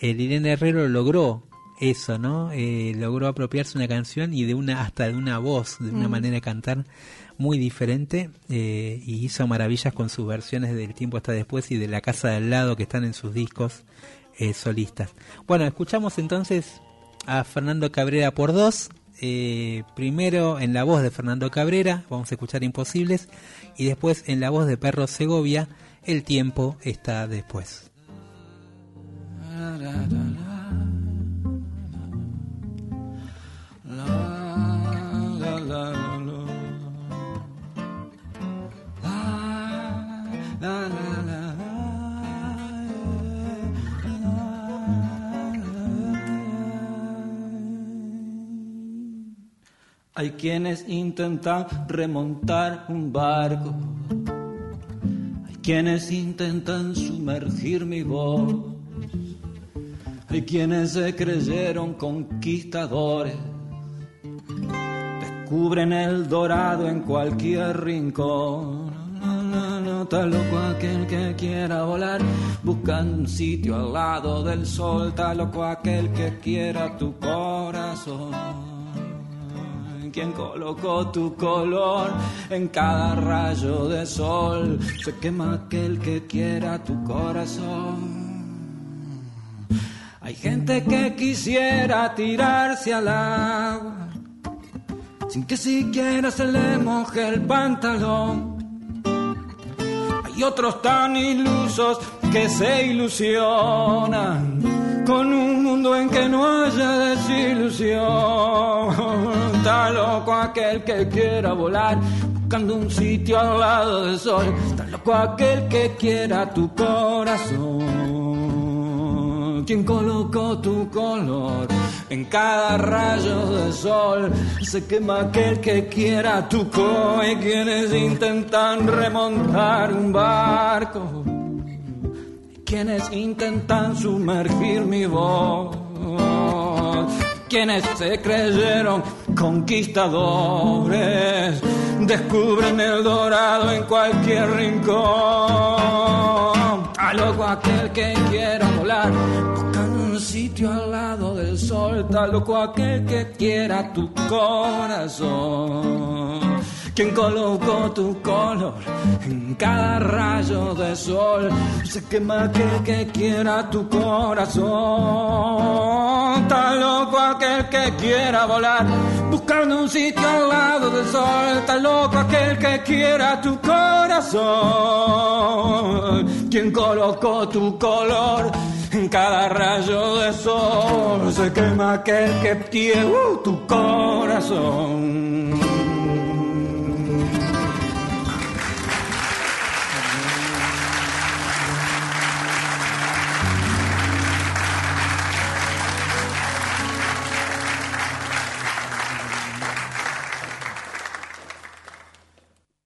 el Irene Herrero logró eso, ¿no? Eh, logró apropiarse una canción y de una hasta de una voz, de una Mm. manera de cantar muy diferente eh, y hizo maravillas con sus versiones del tiempo hasta después y de la casa de al lado que están en sus discos eh, solistas. Bueno, escuchamos entonces a Fernando Cabrera por dos. eh, primero en la voz de Fernando Cabrera, vamos a escuchar Imposibles, y después en la voz de Perro Segovia, El tiempo está después. Hay quienes intentan remontar un barco. Hay quienes intentan sumergir mi voz. Hay quienes se creyeron conquistadores. Descubren el dorado en cualquier rincón. No, no, tal loco aquel que quiera volar, buscando un sitio al lado del sol, tal loco aquel que quiera tu corazón. Quien colocó tu color en cada rayo de sol, se quema aquel que quiera tu corazón. Hay gente que quisiera tirarse al agua, sin que siquiera se le moje el pantalón. Hay otros tan ilusos que se ilusionan con un mundo en que no haya desilusión. Está loco aquel que quiera volar buscando un sitio al lado del sol. Está loco aquel que quiera tu corazón. Quien colocó tu color en cada rayo de sol. Se quema aquel que quiera tu co y quienes intentan remontar un barco. Quienes intentan sumergir mi voz. Quienes se creyeron conquistadores. Descubren el dorado en cualquier rincón. Loco aquel que quiera volar. Buscando un sitio al lado del sol. Está loco aquel que quiera tu corazón. Quien colocó tu color en cada rayo de sol. Se quema aquel que quiera tu corazón. Está loco aquel que quiera volar. Buscando un sitio al lado del sol. Está loco aquel que quiera tu corazón. Quien colocó tu color en cada rayo de sol. Se quema aquel que tiene uh, tu corazón.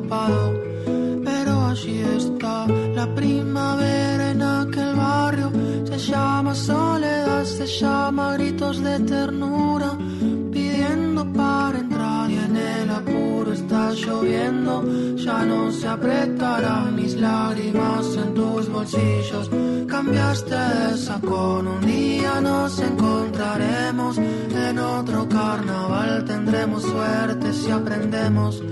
Pero allí está la primavera en aquel barrio. Se llama soledad, se llama gritos de ternura, pidiendo para entrar y en el apuro está lloviendo. Ya no se apretarán mis lágrimas en tus bolsillos. Cambiaste de sacón, un día nos encontraremos en otro carnaval. Tendremos suerte si aprendemos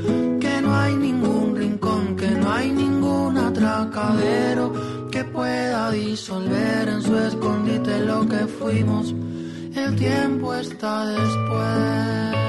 no hay ningún rincón, que no hay ningún atracadero que pueda disolver en su escondite lo que fuimos. El tiempo está después.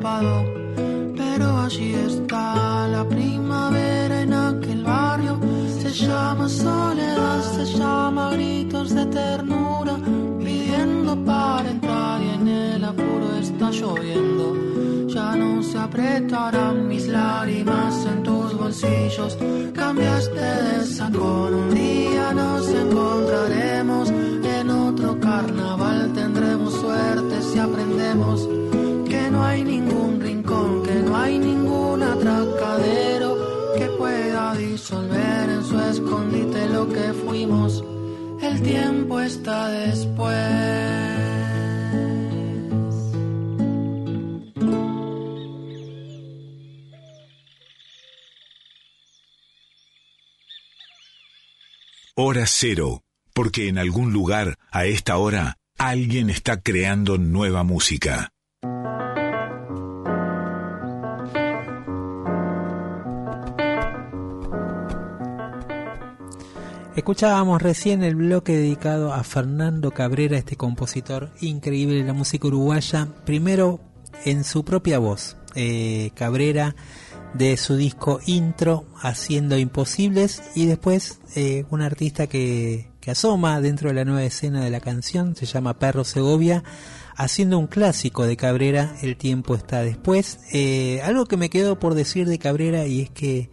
Pero allí está la primavera en aquel barrio, se llama soledad, se llama gritos de ternura, pidiendo para entrar y en el apuro está lloviendo. Ya no se apretarán mis lágrimas en tus bolsillos. Cambiaste de sacón, un día nos encontraremos en otro carnaval. Tendremos suerte si aprendemos atracadero que pueda disolver en su escondite lo que fuimos. El tiempo está después. Hora cero, porque en algún lugar, a esta hora, alguien está creando nueva música. Escuchábamos recién el bloque dedicado a Fernando Cabrera, este compositor increíble de la música uruguaya, primero en su propia voz. Eh, Cabrera de su disco Intro, Haciendo Imposibles, y después eh, un artista que, que asoma dentro de la nueva escena de la canción, se llama Perro Segovia, haciendo un clásico de Cabrera, El tiempo está después. Eh, algo que me quedó por decir de Cabrera y es que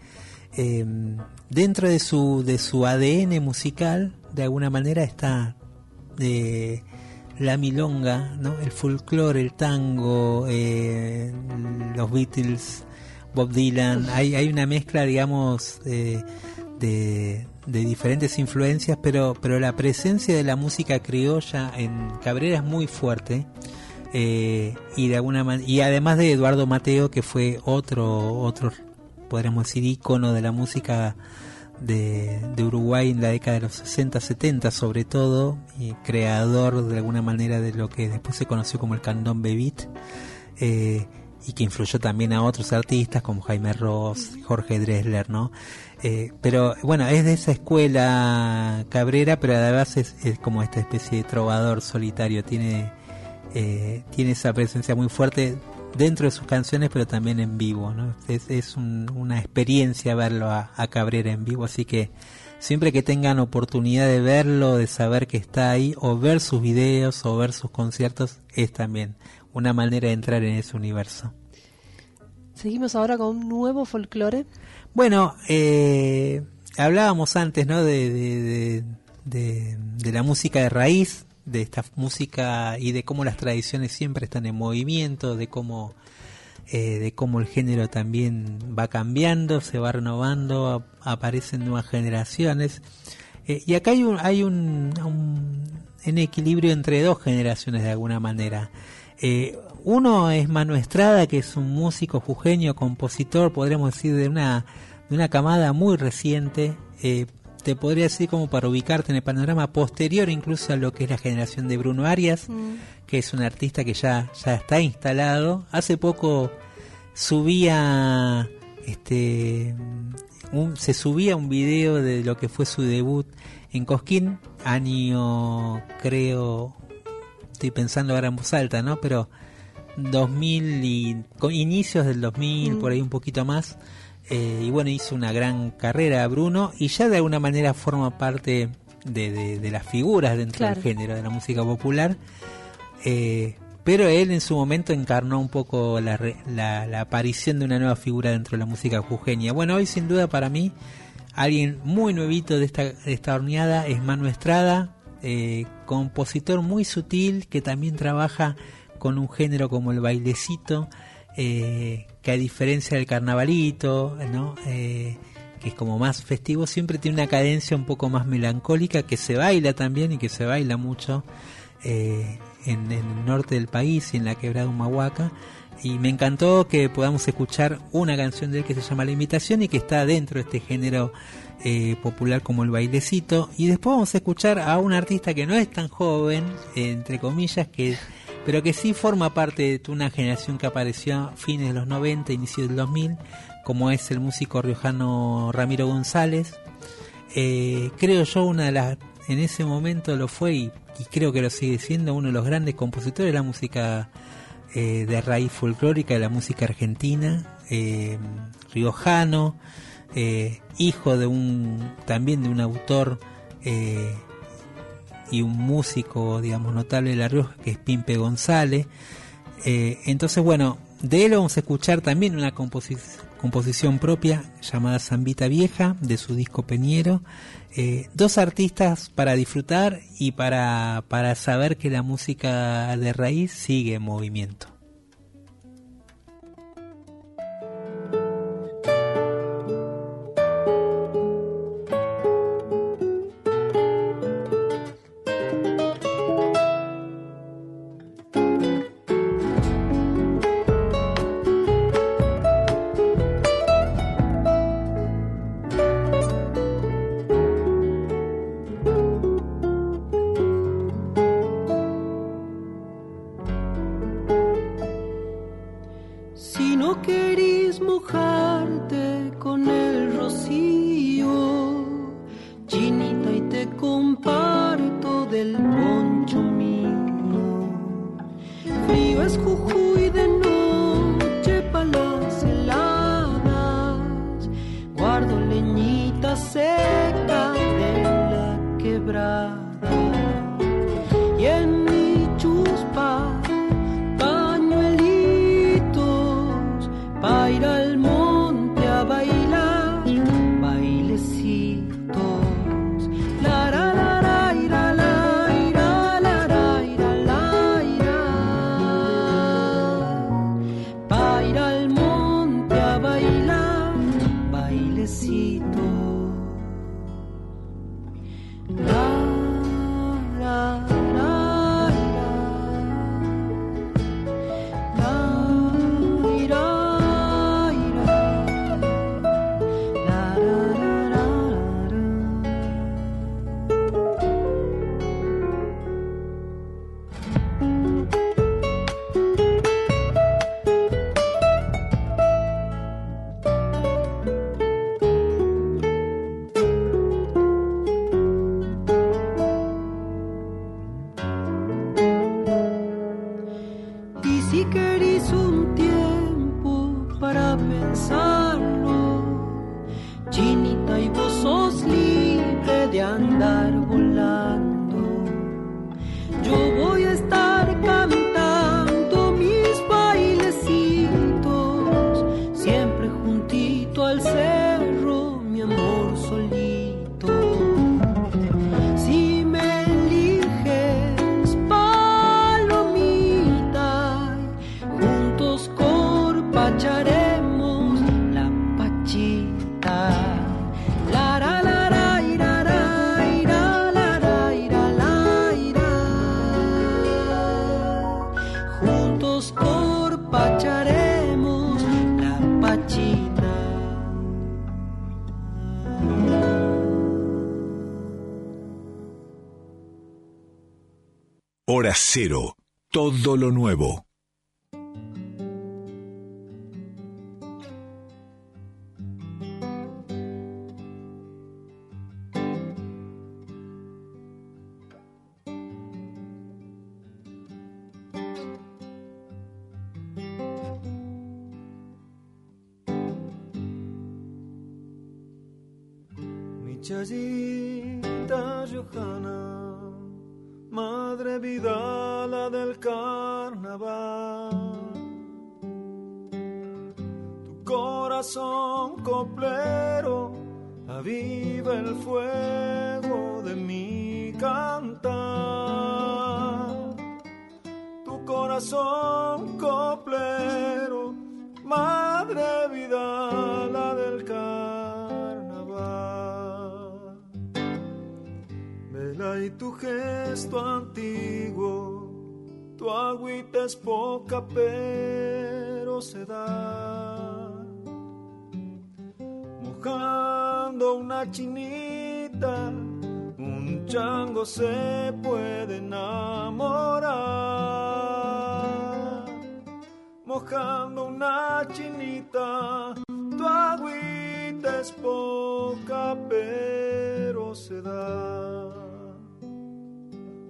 dentro de su, de su ADN musical, de alguna manera está eh, la milonga, ¿no? el folclore, el tango, eh, los Beatles, Bob Dylan. Hay, hay una mezcla, digamos, eh, de, de diferentes influencias, pero, pero la presencia de la música criolla en Cabrera es muy fuerte. eh, y de alguna man- y además de Eduardo Mateo que fue otro otro podríamos decir ícono de la música de, de Uruguay en la década de los 60 70 sobre todo y creador de alguna manera de lo que después se conoció como el candombe beat eh, y que influyó también a otros artistas como Jaime Ross, Jorge Dressler, ¿no? Eh, pero bueno, es de esa escuela Cabrera, pero además es, es como esta especie de trovador solitario, tiene, eh, tiene esa presencia muy fuerte dentro de sus canciones, pero también en vivo, ¿no? Es, es un- una experiencia verlo a, a Cabrera en vivo, así que siempre que tengan oportunidad de verlo, de saber que está ahí, o ver sus videos, o ver sus conciertos, es también una manera de entrar en ese universo. Seguimos ahora con un nuevo folclore. Bueno, eh, hablábamos antes, ¿no? De, de, de- de- de la música de raíz, de esta música y de cómo las tradiciones siempre están en movimiento, de cómo, eh, de cómo el género también va cambiando, se va renovando, ap- aparecen nuevas generaciones. Eh, y acá hay un, hay un, un, un equilibrio entre dos generaciones de alguna manera. Eh, uno es Manu Estrada, que es un músico jujeño, compositor, podríamos decir, de una, de una camada muy reciente. Te podría decir como para ubicarte en el panorama posterior incluso a lo que es la generación de Bruno Arias, que es un artista que ya, ya está instalado. Hace poco subía este un- se subía un video de lo que fue su debut en Cosquín, año creo estoy pensando ahora en voz alta, ¿no? Pero 2000 y con inicios del 2000, Mm. por ahí un poquito más. Eh, y bueno, hizo una gran carrera Bruno y ya de alguna manera forma parte de, de- de las figuras dentro Claro. del género de la música popular. Eh, pero él en su momento encarnó un poco la, la, la aparición de una nueva figura dentro de la música jujeña. Bueno, hoy sin duda para mí, alguien muy nuevito de esta, de esta horneada es Manu Estrada, eh, compositor muy sutil que también trabaja con un género como el bailecito, eh, que a diferencia del carnavalito, ¿no? Eh, que es como más festivo, siempre tiene una cadencia un poco más melancólica que se baila también y que se baila mucho eh, en, el norte del país y en la quebrada Humahuaca. Y me encantó que podamos escuchar una canción de él que se llama La Invitación y que está dentro de este género popular como el bailecito. Y después vamos a escuchar a un artista que no es tan joven, entre comillas, que pero que sí forma parte de una generación que apareció a fines de los 90, inicios del 2000, como es el músico riojano Ramiro González. Eh, creo yo una de las, en ese momento lo fue y, creo que lo sigue siendo uno de los grandes compositores de la música eh, de raíz folclórica, de la música argentina, eh, riojano, hijo de un, también de un autor y un músico, digamos, notable de La Rioja, que es Pimpe González. Eh, entonces, bueno, de él vamos a escuchar también una composi- composición propia llamada Zambita Vieja, de su disco Peñero. Eh, dos artistas para disfrutar y para, para saber que la música de raíz sigue en movimiento. Cero. Todo lo nuevo. Es poca pero se da mojando una chinita, un chango se puede enamorar. Mojando una chinita, tu agüita es poca, pero se da.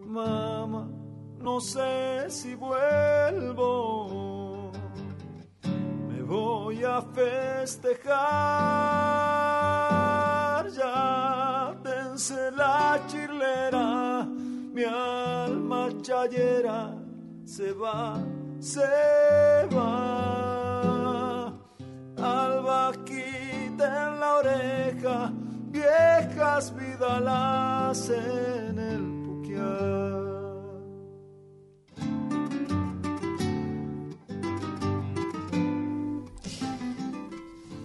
Mamá, no sé si vuelvo me voy a festejar. Ya dense la chirlera, mi alma chayera se va, se va. Albaquita en la oreja, viejas vidalas en el puquiar.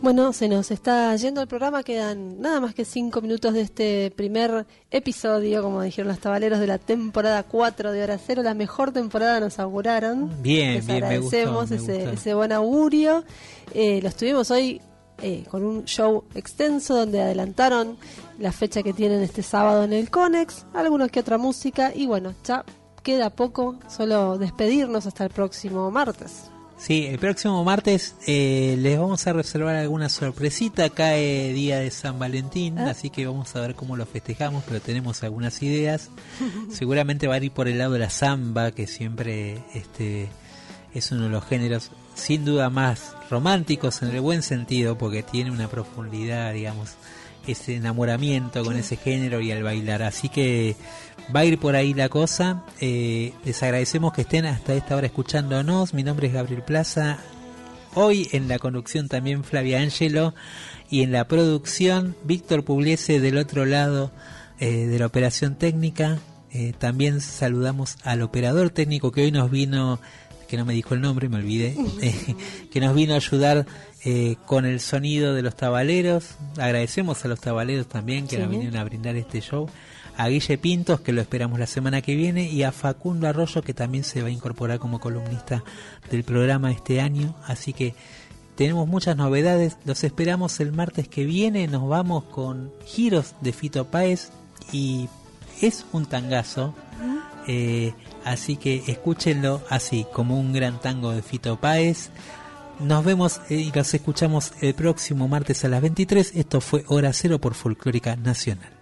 Bueno, se nos está yendo el programa, quedan nada más que cinco minutos de este primer episodio, como dijeron los tabaleros de la temporada 4 de Hora Cero, la mejor temporada nos auguraron. Bien, Les bien, me gustó, agradecemos me ese, gustó. ese buen augurio. Eh, los tuvimos hoy eh, con un show extenso donde adelantaron la fecha que tienen este sábado en el Conex, algunos que otra música y bueno, ya queda poco, solo despedirnos hasta el próximo martes. Sí, el próximo martes eh, les vamos a reservar alguna sorpresita. Cae día de San Valentín, Ah. así que vamos a ver cómo lo festejamos, pero tenemos algunas ideas. Seguramente va a ir por el lado de la samba, que siempre este es uno de los géneros sin duda más románticos en el buen sentido, porque tiene una profundidad, digamos, ese enamoramiento con ese género y al bailar. Así que va a ir por ahí la cosa. Eh, les agradecemos que estén hasta esta hora escuchándonos. Mi nombre es Gabriel Plaza. Hoy en la conducción también Flavia Angelo y en la producción Víctor Pugliese del otro lado eh, de la operación técnica. Eh, también saludamos al operador técnico que hoy nos vino, que no me dijo el nombre, me olvidé, eh, que nos vino a ayudar eh, con el sonido de los tabaleros. Agradecemos a los tabaleros también que Sí. nos vinieron a brindar este show. A Guille Pintos, que lo esperamos la semana que viene, y a Facundo Arroyo, que también se va a incorporar como columnista del programa este año. Así que tenemos muchas novedades. Los esperamos el martes que viene. Nos vamos con giros de Fito Páez y es un tangazo. Eh, así que escúchenlo así, como un gran tango de Fito Páez. Nos vemos eh, y los escuchamos el próximo martes a las 23. Esto fue Hora Cero por Folclórica Nacional.